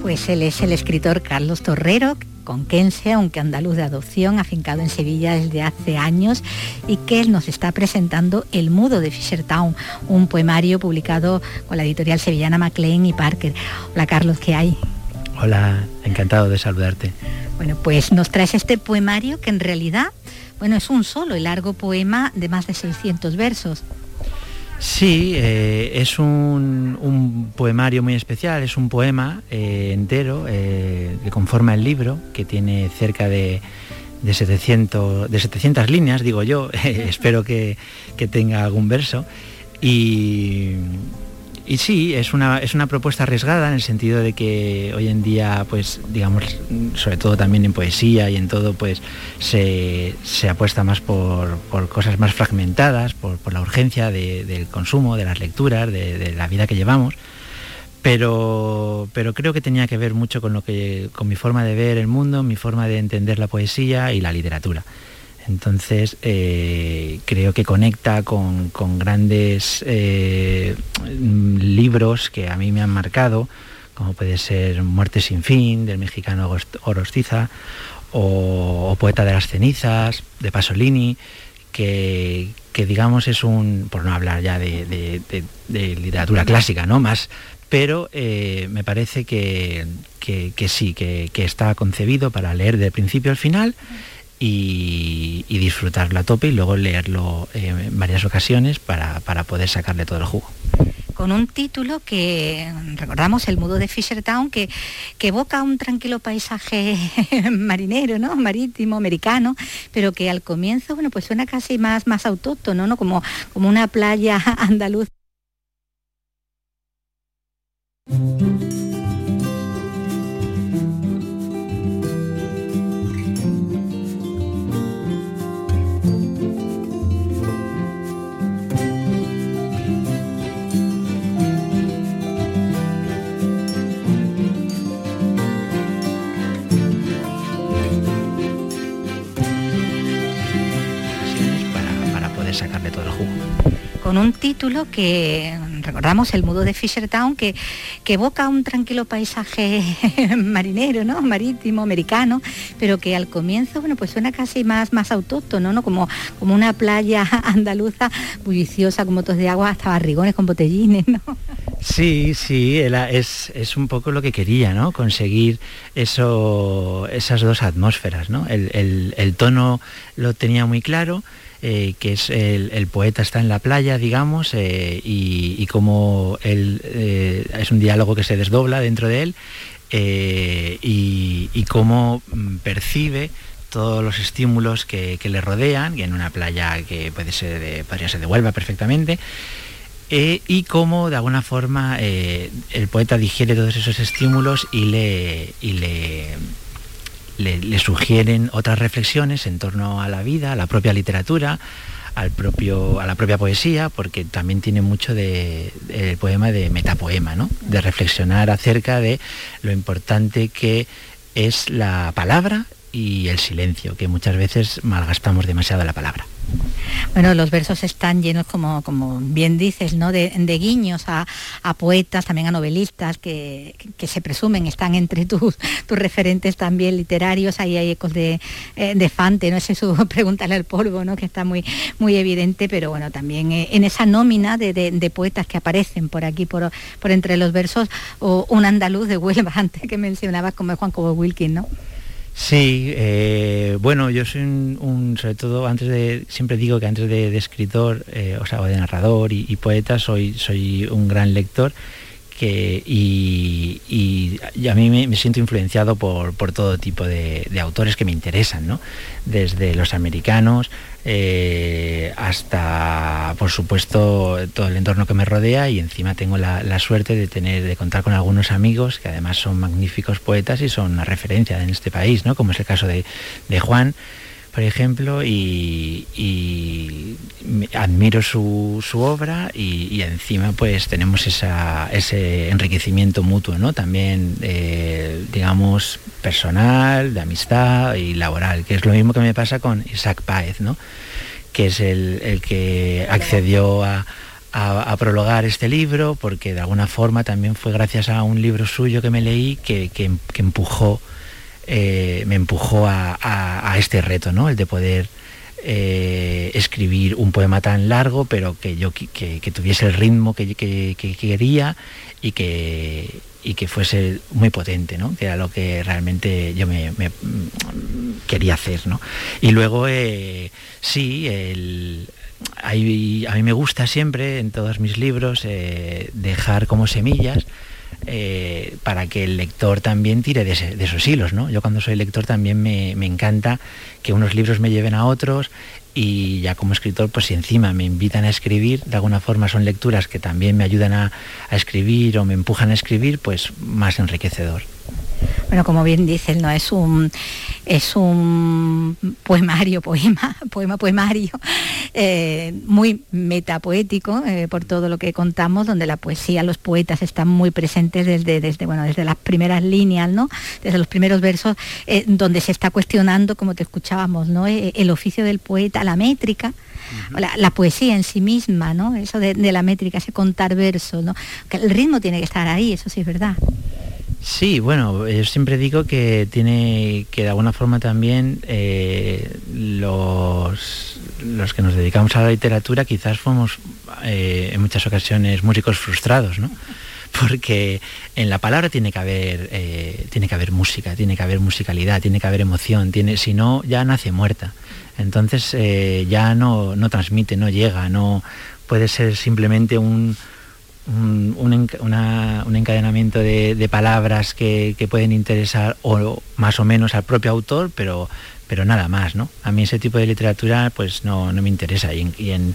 Pues él es el escritor Carlos Torrero, conquense, aunque andaluz de adopción, afincado en Sevilla desde hace años y que nos está presentando El Mudo de Fishertown, un poemario publicado con la editorial sevillana Maclean y Parker. Hola Carlos, ¿qué hay? Hola, encantado de saludarte. Bueno, pues nos traes este poemario que en realidad, bueno, es un solo y largo poema de más de 600 versos. Sí, eh, es un, un, poemario muy especial, es un poema eh, entero eh, que conforma el libro, que tiene cerca de, de, 700, de 700 líneas, digo yo, espero que, que tenga algún verso. Y, y sí, es una, es una propuesta arriesgada en el sentido de que hoy en día, pues, digamos, sobre todo también en poesía y en todo, pues, se, se apuesta más por, por, cosas más fragmentadas, por, por la urgencia de, del consumo, de las lecturas, de, de, la vida que llevamos. Pero, pero creo que tenía que ver mucho con lo que, con mi forma de ver el mundo, mi forma de entender la poesía y la literatura. Entonces, eh, creo que conecta con, grandes eh, libros que a mí me han marcado, como puede ser Muerte sin fin, del mexicano Orostiza, o, o Poeta de las cenizas, de Pasolini, que, digamos es un, por no hablar ya de, literatura clásica, ¿no? Más, pero eh, me parece que sí, que, está concebido para leer de principio al final y, y, disfrutarlo a tope y luego leerlo eh, en varias ocasiones para, para, poder sacarle todo el jugo. Con un título que recordamos, El Mudo de Fishertown, que, que evoca un tranquilo paisaje marinero, ¿no? marítimo, americano, pero que al comienzo bueno, pues suena casi más, más autóctono, ¿no? como, como una playa andaluz. Con un título que recordamos, El Mudo de Fishertown, que, que evoca un tranquilo paisaje marinero, ¿no? marítimo, americano, pero que al comienzo, bueno, pues suena casi más, más autóctono, ¿no? Como, como una playa andaluza bulliciosa con motos de agua hasta barrigones con botellines, ¿no? Sí, sí, es, es, un poco lo que quería, ¿no? Conseguir eso, esas dos atmósferas, ¿no? El, el, el tono lo tenía muy claro, eh, que es el, poeta está en la playa, digamos, eh, y, y, como él eh, es un diálogo que se desdobla dentro de él, y, cómo percibe todos los estímulos que, que, le rodean, y en una playa que puede ser de, podría ser de Huelva perfectamente, y cómo de alguna forma el poeta digiere todos esos estímulos y le, y le le, sugieren otras reflexiones en torno a la vida, a la propia literatura, al propio, a la propia poesía, porque también tiene mucho de, de, el poema de metapoema, ¿no? de reflexionar acerca de lo importante que es la palabra y el silencio, que muchas veces malgastamos demasiado la palabra. Bueno, los versos están llenos, como, como bien dices, ¿no? de, guiños a, a, poetas, también a novelistas que, que, se presumen están entre tus, tus referentes también literarios. Ahí hay ecos de, eh, de Fante, no sé su pregúntale al polvo, ¿no? que está muy, muy evidente, pero bueno, también eh, en esa nómina de, de, poetas que aparecen por aquí, por, por entre los versos, o un andaluz de Huelva, antes que mencionabas como Juan Cobo Wilkins, ¿no? Sí, eh, bueno, yo soy un, sobre todo, antes de, siempre digo que antes de, escritor, eh, o sea, de narrador y, y, poeta, soy, soy un gran lector y, a mí me, siento influenciado por, todo tipo de, autores que me interesan, ¿no? Desde los americanos, eh, hasta, por supuesto, todo el entorno que me rodea y encima tengo la, suerte de tener, de contar con algunos amigos que además son magníficos poetas y son una referencia en este país, ¿no? Como es el caso de Juan por ejemplo, y, admiro su, obra y, encima pues tenemos ese enriquecimiento mutuo, ¿no? También, eh, digamos, personal, de amistad y laboral, que es lo mismo que me pasa con Isaac Páez, ¿no? que es el, que accedió a, prologar este libro, porque de alguna forma también fue gracias a un libro suyo que me leí que, que empujó eh, me empujó a, este reto, ¿no? El de poder eh, escribir un poema tan largo, pero que yo que, tuviese el ritmo que, quería y que, y que fuese muy potente, ¿no? Que era lo que realmente yo me, quería hacer, ¿no? Y luego, eh, sí, a mí me gusta siempre en todos mis libros dejar como semillas eh, para que el lector también tire de, esos hilos. ¿no? Yo cuando soy lector también me, encanta que unos libros me lleven a otros y ya como escritor, pues si encima me invitan a escribir, de alguna forma son lecturas que también me ayudan a escribir o me empujan a escribir, pues más enriquecedor. Bueno, como bien dicen, no es un es un poemario, poema, poema, poemario, eh, muy metapoético eh, por todo lo que contamos, donde la poesía, los poetas están muy presentes desde, desde, bueno, desde las primeras líneas, ¿no? desde los primeros versos, eh, donde se está cuestionando, como te escuchábamos, ¿no? el oficio del poeta, la métrica, la, poesía en sí misma, ¿no? Eso de, de, la métrica, ese contar versos, ¿no? Que el ritmo tiene que estar ahí, eso sí es verdad. Sí, bueno, yo siempre digo que tiene que de alguna forma también eh, los, los que nos dedicamos a la literatura quizás fuimos eh, en muchas ocasiones músicos frustrados, ¿no? Porque en la palabra tiene que haber eh, tiene que haber música, tiene que haber musicalidad, tiene que haber emoción, tiene, si no ya nace muerta. Entonces ya no, no transmite, no llega, no puede ser simplemente un, un, encadenamiento de, palabras que, pueden interesar o más o menos al propio autor, pero, pero nada más, ¿no? A mí ese tipo de literatura pues no, me interesa y en,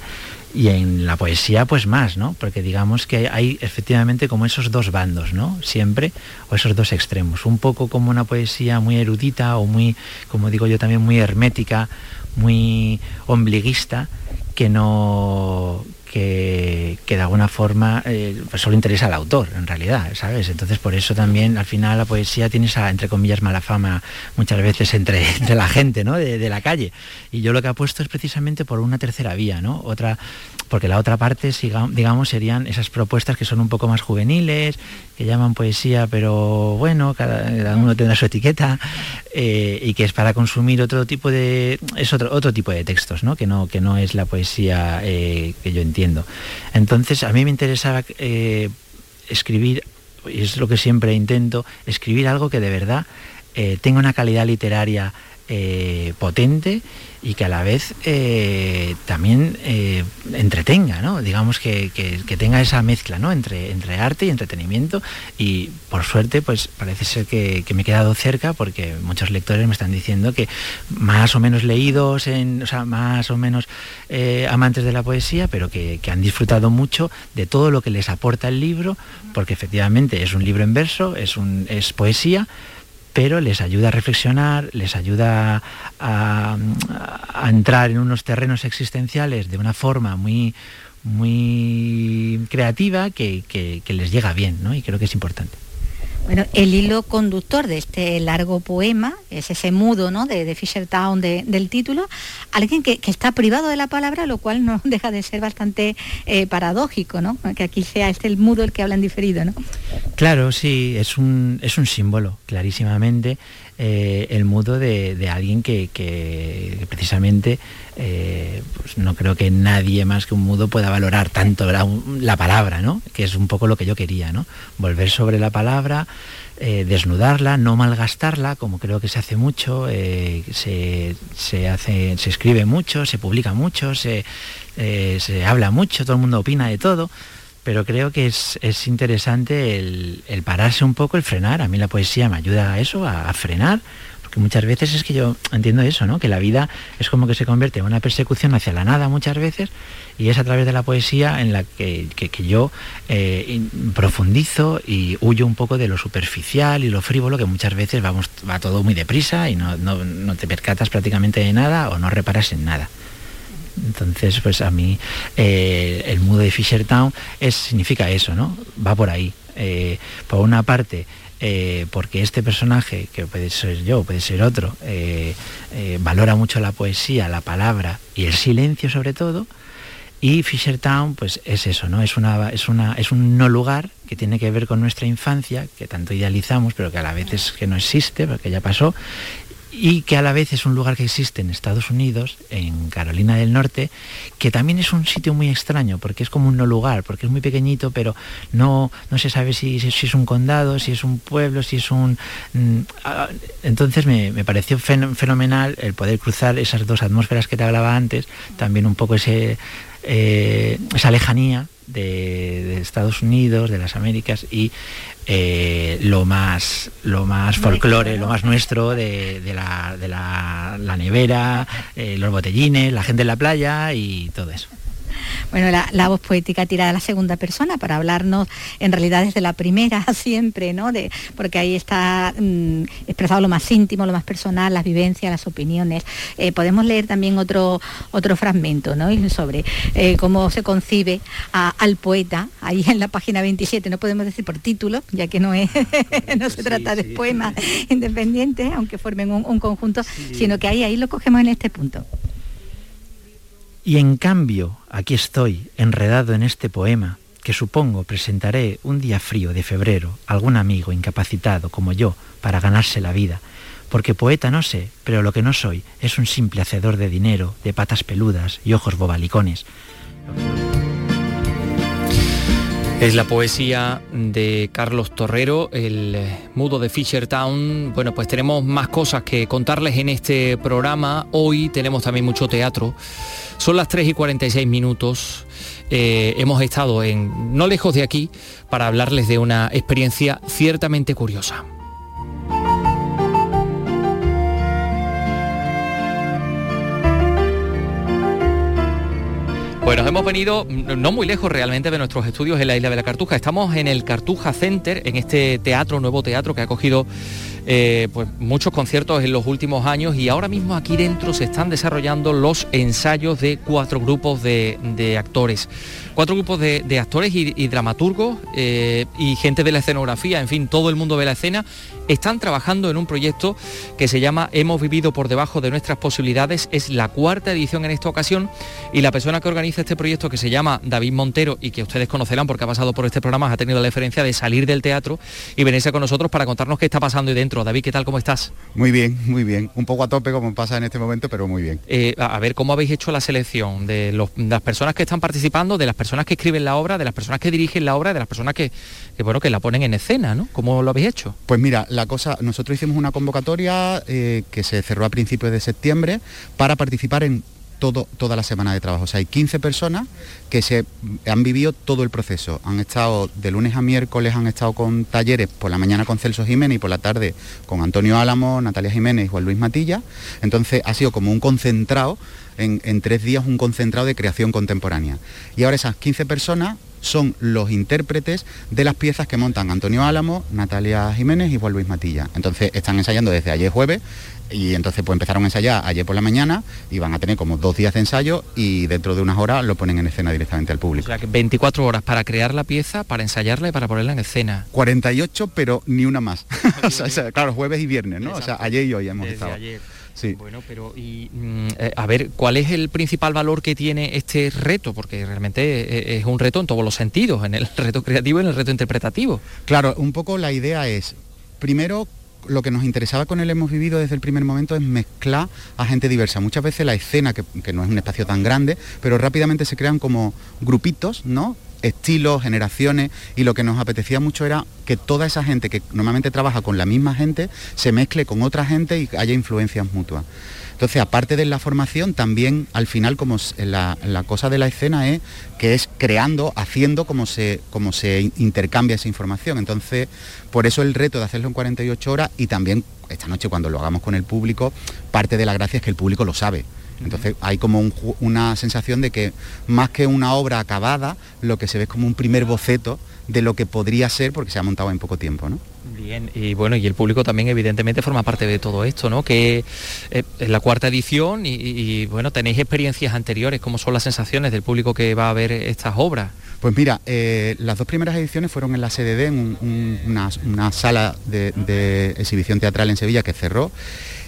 y en, la poesía pues más, ¿no? Porque digamos que hay efectivamente como esos dos bandos, ¿no? Siempre, o esos dos extremos. Un poco como una poesía muy erudita o muy, como digo yo también, muy hermética, muy ombliguista, que no que, de alguna forma eh, pues solo interesa al autor, en realidad, ¿sabes? Entonces por eso también al final la poesía tiene esa, entre comillas, mala fama muchas veces entre, entre la gente, ¿no? De, la calle. Y yo lo que apuesto es precisamente por una tercera vía, ¿no? Otra, porque la otra parte, digamos, serían esas propuestas que son un poco más juveniles, que llaman poesía, pero bueno, cada, uno tendrá su etiqueta, eh, y que es para consumir otro tipo de. es otro, otro tipo de textos, ¿no? Que no, que no es la poesía eh, que yo entiendo entonces, a mí me interesaba eh, escribir, y es lo que siempre intento, escribir algo que de verdad eh, tenga una calidad literaria eh, potente y que a la vez eh, también eh, entretenga, digamos que, tenga esa mezcla entre, entre arte y entretenimiento. Y por suerte pues parece ser que, me he quedado cerca porque muchos lectores me están diciendo que más o menos leídos, en, o sea, más o menos amantes de la poesía, pero que, han disfrutado mucho de todo lo que les aporta el libro, porque efectivamente es un libro en verso, es, un, es poesía, pero les ayuda a reflexionar, les ayuda a, entrar en unos terrenos existenciales de una forma muy, muy creativa que, que les llega bien, ¿no? Y creo que es importante. Bueno, el hilo conductor de este largo poema es ese mudo ¿no? de, Fisher Town del título, alguien que, está privado de la palabra, lo cual no deja de ser bastante eh, paradójico, ¿no? que aquí sea este el mudo el que habla en diferido. ¿no? Claro, sí, es un, es un símbolo, clarísimamente. Eh, el mudo de, alguien que, precisamente eh, pues no creo que nadie más que un mudo pueda valorar tanto la, palabra, ¿no? que es un poco lo que yo quería, ¿no? volver sobre la palabra, eh, desnudarla, no malgastarla, como creo que se hace mucho, se, hace, se escribe mucho, se publica mucho, se, se habla mucho, todo el mundo opina de todo pero creo que es, interesante el, pararse un poco, el frenar. A mí la poesía me ayuda a eso, a, frenar, porque muchas veces es que yo entiendo eso, ¿no? Que la vida es como que se convierte en una persecución hacia la nada muchas veces y es a través de la poesía en la que, yo eh, profundizo y huyo un poco de lo superficial y lo frívolo que muchas veces vamos, va todo muy deprisa y no, te percatas prácticamente de nada o no reparas en nada. Entonces, pues a mí eh, el mudo de Fishertown es, significa eso, ¿no? Va por ahí. Eh, por una parte, eh, porque este personaje, que puede ser yo, puede ser otro, valora mucho la poesía, la palabra y el silencio sobre todo. Y Fishertown, pues es eso, ¿no? Es, una, es, una, es un no lugar que tiene que ver con nuestra infancia, que tanto idealizamos, pero que a la vez es que no existe, porque ya pasó, y que a la vez es un lugar que existe en Estados Unidos, en Carolina del Norte, que también es un sitio muy extraño, porque es como un no lugar, porque es muy pequeñito, pero no, no se sabe si, si, es un condado, si es un pueblo, si es un... Mm, entonces me, pareció fenomenal el poder cruzar esas dos atmósferas que te hablaba antes, también un poco ese, eh, esa lejanía de, Estados Unidos, de las Américas y eh, lo más lo más folclore, lo más nuestro de, la, de la, nevera, eh, los botellines, la gente en la playa y todo eso. Bueno, la, voz poética tirada a la segunda persona para hablarnos en realidad desde la primera siempre, ¿no? De, porque ahí está mm, expresado lo más íntimo, lo más personal, las vivencias, las opiniones. Eh, podemos leer también otro, otro fragmento, ¿no? Sobre eh, cómo se concibe al poeta, ahí en la página 27, no podemos decir por título, ya que no, es, no se trata de poemas independientes, aunque formen un, conjunto, sino que ahí, ahí lo cogemos en este punto. Y en cambio, aquí estoy, enredado en este poema, que supongo presentaré un día frío de febrero a algún amigo incapacitado como yo para ganarse la vida, porque poeta no sé, pero lo que no soy es un simple hacedor de dinero, de patas peludas y ojos bobalicones. Es la poesía de Carlos Torrero, el mudo de Fishertown. Bueno, pues tenemos más cosas que contarles en este programa. Hoy tenemos también mucho teatro. Son las 3 y 46 minutos. Eh, hemos estado en no lejos de aquí para hablarles de una experiencia ciertamente curiosa. Bueno, hemos venido no muy lejos realmente de nuestros estudios en la isla de la Cartuja. Estamos en el Cartuja Center, en este teatro, nuevo teatro que ha cogido eh, pues, muchos conciertos en los últimos años y ahora mismo aquí dentro se están desarrollando los ensayos de cuatro grupos de, actores. Cuatro grupos de, actores y, dramaturgos eh, y gente de la escenografía, en fin, todo el mundo de la escena están trabajando en un proyecto que se llama Hemos vivido por debajo de nuestras posibilidades. Es la cuarta edición en esta ocasión y la persona que organiza este proyecto, que se llama David Montero y que ustedes conocerán porque ha pasado por este programa, ha tenido la diferencia de salir del teatro y venirse con nosotros para contarnos qué está pasando ahí dentro. David, ¿qué tal? ¿Cómo estás? Muy bien, muy bien. Un poco a tope como pasa en este momento, pero muy bien. Eh, a ver, ¿cómo habéis hecho la selección de, las personas que están participando, de las personas que escriben la obra, de las personas que dirigen la obra, de las personas que, bueno, que la ponen en escena, ¿no? ¿Cómo lo habéis hecho? Pues mira, la cosa, nosotros hicimos una convocatoria eh, que se cerró a principios de septiembre para participar en todo, toda la semana de trabajo. O sea, hay 15 personas que se han vivido todo el proceso. Han estado de lunes a miércoles, han estado con talleres por la mañana con Celso Jiménez y por la tarde con Antonio Álamo, Natalia Jiménez y Juan Luis Matilla. Entonces ha sido como un concentrado, en, en tres días un concentrado de creación contemporánea. Y ahora esas 15 personas son los intérpretes de las piezas que montan Antonio Álamo, Natalia Jiménez y Juan Luis Matilla. Entonces están ensayando desde ayer jueves y entonces pues empezaron a ensayar ayer por la mañana y van a tener como dos días de ensayo y dentro de unas horas lo ponen en escena directamente al público. O sea que 24 horas para crear la pieza, para ensayarla y para ponerla en escena. 48 pero ni una más. o sea, claro, jueves y viernes, ¿no? O sea, ayer y hoy hemos estado. Bueno, pero y mm, eh, a ver, ¿cuál es el principal valor que tiene este reto? Porque realmente eh, es un reto en todos los sentidos, en el reto creativo y en el reto interpretativo. Claro, un poco la idea es, primero, lo que nos interesaba con él hemos vivido desde el primer momento es mezclar a gente diversa. Muchas veces la escena, que, que, no es un espacio tan grande, pero rápidamente se crean como grupitos, ¿no? Estilos, generaciones, y lo que nos apetecía mucho era que toda esa gente que normalmente trabaja con la misma gente se mezcle con otra gente y haya influencias mutuas. Entonces, aparte de la formación, también al final como la, la, cosa de la escena es que es creando, haciendo como se, como se intercambia esa información. Entonces, por eso el reto de hacerlo en 48 horas y también esta noche cuando lo hagamos con el público, parte de la gracia es que el público lo sabe. Entonces hay como una sensación de que más que una obra acabada, lo que se ve es como un primer boceto de lo que podría ser porque se ha montado en poco tiempo. ¿no? Bien, y bueno, y el público también evidentemente forma parte de todo esto, ¿no? Que eh, es la cuarta edición y, bueno, tenéis experiencias anteriores, ¿cómo son las sensaciones del público que va a ver estas obras? Pues mira, eh, las dos primeras ediciones fueron en la CDD, en una, sala de exhibición teatral en Sevilla que cerró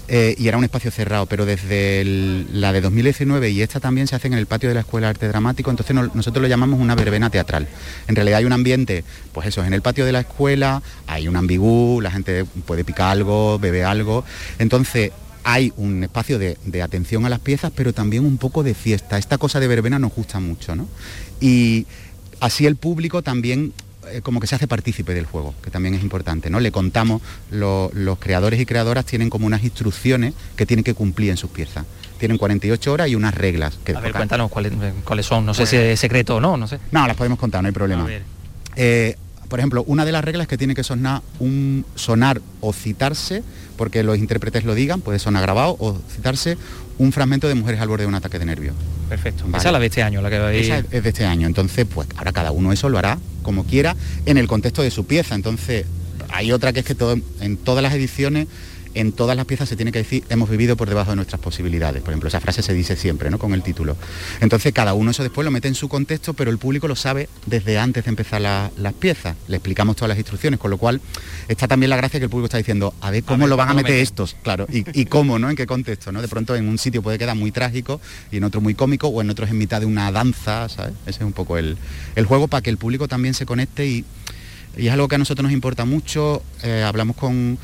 eh, y era un espacio cerrado, pero desde la de 2019 y esta también se hacen en el patio de la Escuela de Arte Dramático, entonces nosotros lo llamamos una verbena teatral. En realidad hay un ambiente, pues eso, en el patio de la escuela, hay un ambigú, la gente puede picar algo, bebe algo, entonces hay un espacio de, de, atención a las piezas, pero también un poco de fiesta. Esta cosa de verbena nos gusta mucho, ¿no? Y así el público también eh, como que se hace partícipe del juego, que también es importante, ¿no? Le contamos, los creadores y creadoras tienen como unas instrucciones que tienen que cumplir en sus piezas. Tienen 48 horas y unas reglas. Que a ver, cuéntanos cuáles, son, no sé si es secreto o no, no sé. No, las podemos contar, no hay problema. Eh, por ejemplo, una de las reglas es que tiene que sonar, un, sonar o citarse, porque los intérpretes lo digan, puede sonar grabado o citarse un fragmento de Mujeres al borde de un ataque de nervios. Perfecto. Esa es la de este año, la que va a Esa es de este año. Entonces, pues ahora cada uno eso lo hará como quiera en el contexto de su pieza. Entonces, hay otra que es que todo, en todas las ediciones en todas las piezas se tiene que decir hemos vivido por debajo de nuestras posibilidades. Por ejemplo, esa frase se dice siempre, ¿no? Con el título. Entonces cada uno eso después lo mete en su contexto, pero el público lo sabe desde antes de empezar las piezas. Le explicamos todas las instrucciones, con lo cual está también la gracia que el público está diciendo, a ver cómo lo van a meter estos, claro, y, cómo, ¿no? En qué contexto, ¿no? De pronto en un sitio puede quedar muy trágico y en otro muy cómico, o en otros en mitad de una danza, ¿sabes? Ese es un poco el, el juego para que el público también se conecte y y es algo que a nosotros nos importa mucho. Eh, hablamos con,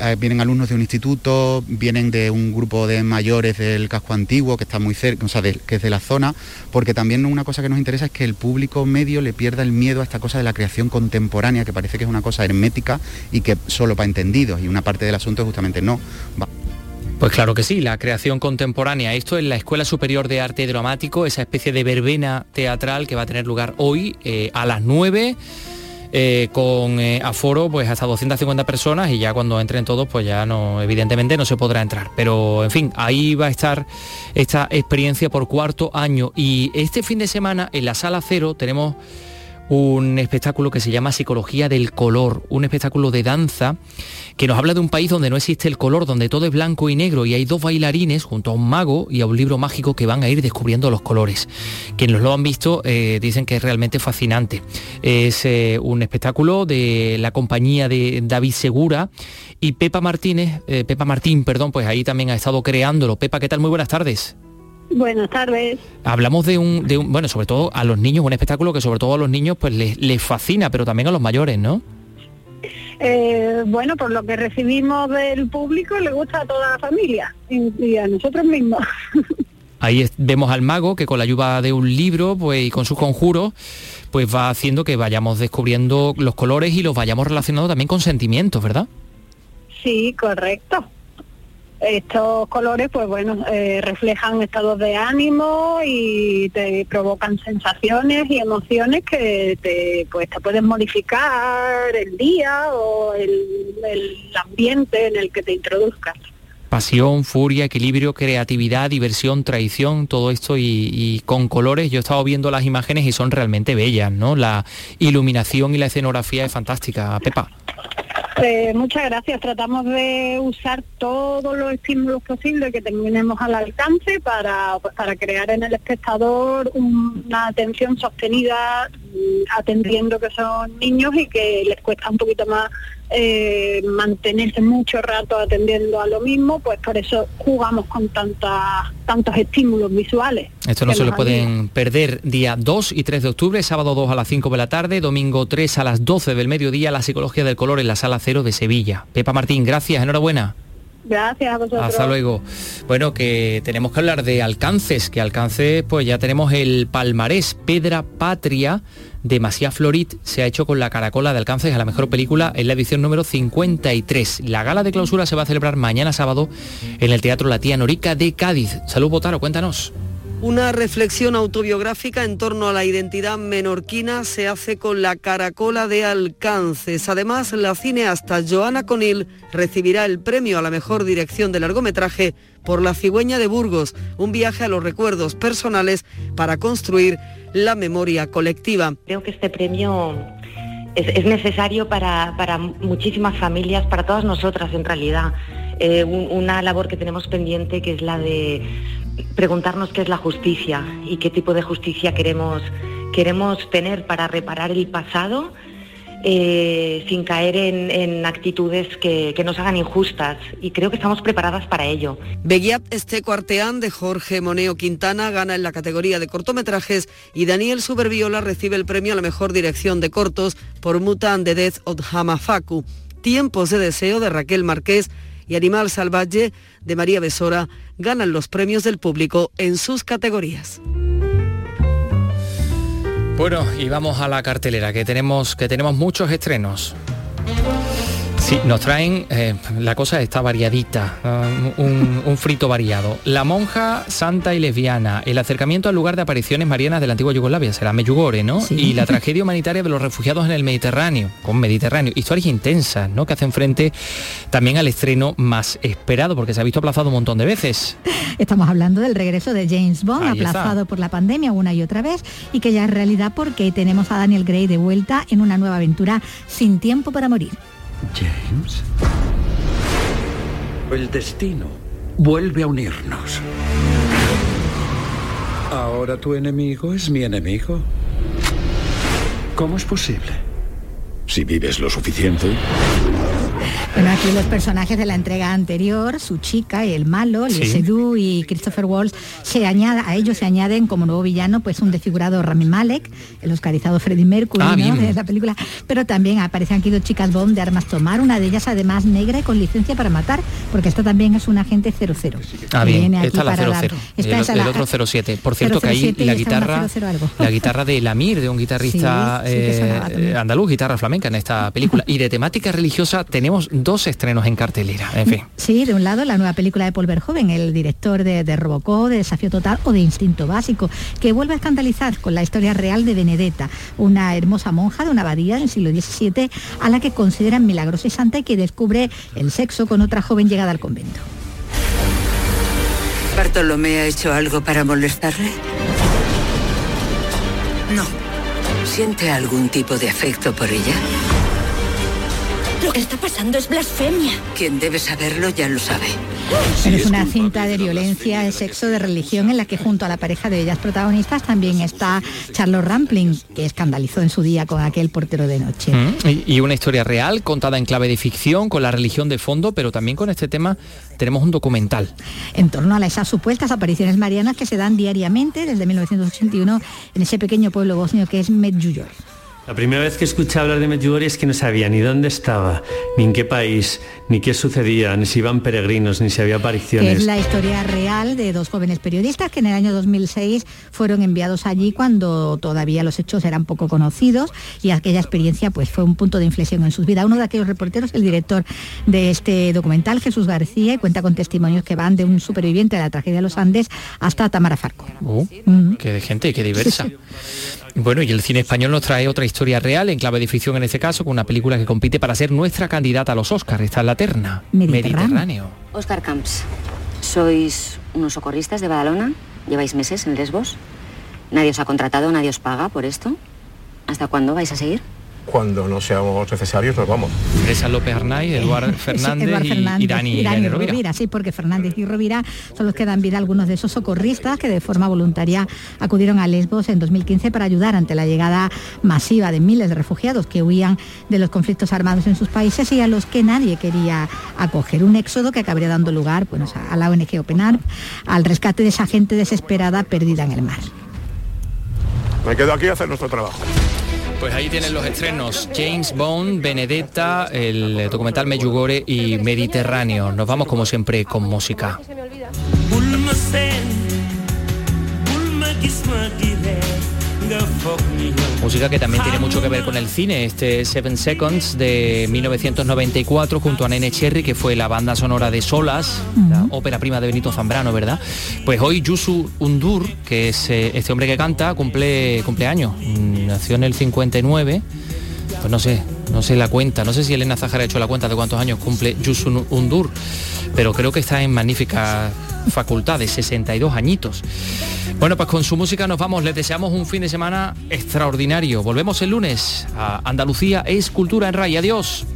eh, vienen alumnos de un instituto, vienen de un grupo de mayores del casco antiguo que está muy cerca, o sea, que es de la zona, porque también una cosa que nos interesa es que el público medio le pierda el miedo a esta cosa de la creación contemporánea, que parece que es una cosa hermética y que solo para entendidos, y una parte del asunto justamente no. Pues claro que sí, la creación contemporánea. Esto es la Escuela Superior de Arte Dramático, esa especie de verbena teatral que va a tener lugar hoy eh, a las 9 eh, con eh, aforo pues hasta 250 personas y ya cuando entren todos pues ya no, evidentemente no se podrá entrar. Pero en fin, ahí va a estar esta experiencia por cuarto año y este fin de semana en la sala cero tenemos un espectáculo que se llama Psicología del Color, un espectáculo de danza que nos habla de un país donde no existe el color, donde todo es blanco y negro y hay dos bailarines junto a un mago y a un libro mágico que van a ir descubriendo los colores. Quienes lo han visto eh, dicen que es realmente fascinante. Es eh, un espectáculo de la compañía de David Segura y Pepa Martínez, eh, Pepa Martín, perdón, pues ahí también ha estado creándolo. Pepa, ¿qué tal? Muy buenas tardes. Buenas tardes. Hablamos de un, de un, bueno, sobre todo a los niños, un espectáculo que sobre todo a los niños pues les, fascina, pero también a los mayores, ¿no? Eh, bueno, por lo que recibimos del público le gusta a toda la familia y a nosotros mismos. Ahí vemos al mago que con la ayuda de un libro pues, y con sus conjuros pues va haciendo que vayamos descubriendo los colores y los vayamos relacionando también con sentimientos, ¿verdad? Sí, correcto estos colores pues bueno eh, reflejan estados de ánimo y te provocan sensaciones y emociones que te pues te pueden modificar el día o el, ambiente en el que te introduzcas pasión, furia, equilibrio, creatividad, diversión, traición, todo esto y, y, con colores. Yo he estado viendo las imágenes y son realmente bellas, ¿no? La iluminación y la escenografía es fantástica, Pepa. Pues muchas gracias. Tratamos de usar todos los estímulos posibles que tenemos al alcance para, para crear en el espectador una atención sostenida, mm, atendiendo que son niños y que les cuesta un poquito más eh, mantenerse mucho rato atendiendo a lo mismo, pues por eso jugamos con tantas, tantos estímulos visuales. Esto no se lo pueden perder día 2 y 3 de octubre, sábado 2 a las 5 de la tarde, domingo 3 a las 12 del mediodía, la psicología del color en la sala cero de Sevilla. Pepa Martín, gracias, enhorabuena. Gracias a vosotros. Hasta luego. Bueno, que tenemos que hablar de alcances, que alcances, pues ya tenemos el palmarés Pedra Patria de Florit, se ha hecho con la caracola de alcances a la mejor película en la edición número 53. La gala de clausura se va a celebrar mañana sábado en el Teatro La Tía Norica de Cádiz. Salud Botaro, cuéntanos. Una reflexión autobiográfica en torno a la identidad menorquina se hace con la caracola de alcances. Además, la cineasta Joana Conil recibirá el premio a la mejor dirección de largometraje por La cigüeña de Burgos, un viaje a los recuerdos personales para construir la memoria colectiva. Creo que este premio es, es necesario para, muchísimas familias, para todas nosotras en realidad. Eh, un- una labor que tenemos pendiente que es la de preguntarnos qué es la justicia y qué tipo de justicia queremos, queremos tener para reparar el pasado eh, sin caer en, actitudes que, que nos hagan injustas y creo que estamos preparadas para ello. Beguiat Esteco Arteán de Jorge Moneo Quintana gana en la categoría de cortometrajes y Daniel Superviola recibe el premio a la mejor dirección de cortos por Muta and the Death of Hamafaku. Tiempos de deseo de Raquel Marqués y Animal Salvaje de María Besora ganan los premios del público en sus categorías. Bueno, y vamos a la cartelera, que tenemos, que tenemos muchos estrenos. Sí, nos traen, eh, la cosa está variadita, uh, un, un frito variado. La monja santa y lesbiana, el acercamiento al lugar de apariciones marianas de la antigua Yugoslavia, será Meyugore, ¿no? Y la tragedia humanitaria de los refugiados en el Mediterráneo, con Mediterráneo. Historias intensas, ¿no? Que hacen frente también al estreno más esperado, porque se ha visto aplazado un montón de veces. Estamos hablando del regreso de James Bond, Ahí está. aplazado por la pandemia una y otra vez, y que ya es realidad porque tenemos a Daniel Gray de vuelta en una nueva aventura sin tiempo para morir. James. El destino vuelve a unirnos. Ahora tu enemigo es mi enemigo. ¿Cómo es posible? Si vives lo suficiente. Bueno, aquí los personajes de la entrega anterior, su chica y el malo, Lee Sí. Seydoux y Christopher Waltz, se añada, a ellos se añaden como nuevo villano pues un desfigurado Rami Malek, el oscarizado Freddie Mercury Ah, de la película, pero también aparecen aquí dos chicas Bond de armas tomar, una de ellas además negra y con licencia para matar, porque esta también es un agente 00. Ah, bien, viene aquí esta la para 00. dar- El, esta es el la- otro 07. Por cierto, que ahí 007 y la esta guitarra, 00 algo. la guitarra de Lamir, de un guitarrista Sí, sí que eh, andaluz, guitarra flamenca en esta película. Y de temática religiosa tenemos dos estrenos en cartelera. En fin. Sí, de un lado la nueva película de Paul Verhoeven, el director de, de Robocop, de Desafío Total o de Instinto Básico, que vuelve a escandalizar con la historia real de Benedetta, una hermosa monja de una abadía del siglo XVII a la que consideran milagrosa y santa y que descubre el sexo con otra joven llegada al convento. ¿Bartolomé ha hecho algo para molestarle? No. ¿Siente algún tipo de afecto por ella? Lo que está pasando es blasfemia. Quien debe saberlo ya lo sabe. Pero es una cinta de violencia, de sexo, de religión, en la que junto a la pareja de ellas protagonistas también está Charlotte Rampling, que escandalizó en su día con aquel portero de noche. Mm, Y, y una historia real contada en clave de ficción, con la religión de fondo, pero también con este tema tenemos un documental. en torno a esas supuestas apariciones marianas que se dan diariamente desde 1981 en ese pequeño pueblo bosnio que es Medjugorje. La primera vez que escuché hablar de Medjugorje es que no sabía ni dónde estaba, ni en qué país, ni qué sucedía, ni si iban peregrinos, ni si había apariciones. es la historia real de dos jóvenes periodistas que en el año 2006 fueron enviados allí cuando todavía los hechos eran poco conocidos y aquella experiencia pues fue un punto de inflexión en sus vidas. Uno de aquellos reporteros, el director de este documental, Jesús García, y cuenta con testimonios que van de un superviviente de la tragedia de los Andes hasta Tamara Farco. Uh, Qué de gente, qué diversa. Bueno, y el cine español nos trae otra historia real, en clave de ficción en este caso, con una película que compite para ser nuestra candidata a los Oscars. Está en la terna. Mediterráneo. Oscar Camps, sois unos socorristas de Badalona, lleváis meses en Lesbos, nadie os ha contratado, nadie os paga por esto. ¿Hasta cuándo vais a seguir? Cuando no seamos necesarios nos vamos. Teresa López Arnaiz, Eduard Fernández, Eduard y- Fernández y Dani, y Dani Irene Rovira. Rovira, sí, porque Fernández y Rovira son los que dan vida a algunos de esos socorristas que de forma voluntaria acudieron a Lesbos en 2015 para ayudar ante la llegada masiva de miles de refugiados que huían de los conflictos armados en sus países y a los que nadie quería acoger. Un éxodo que acabaría dando lugar bueno, a la ONG Open Arms, al rescate de esa gente desesperada perdida en el mar. Me quedo aquí a hacer nuestro trabajo. Pues ahí tienen los estrenos James Bond, Benedetta, el documental Meyugore y Mediterráneo. Nos vamos como siempre con música. Música que también tiene mucho que ver con el cine, este Seven Seconds de 1994 junto a Nene Cherry, que fue la banda sonora de Solas, la ópera prima de Benito Zambrano, ¿verdad? Pues hoy Yusu Undur, que es eh, este hombre que canta, cumple cumpleaños. Mm, Nació en el 59, pues no sé, no sé la cuenta, no sé si Elena Zahara ha hecho la cuenta de cuántos años cumple Yusu Undur, pero creo que está en magnífica facultad de 62 añitos. Bueno, pues con su música nos vamos, les deseamos un fin de semana extraordinario. Volvemos el lunes a Andalucía es Cultura en Ray. Adiós.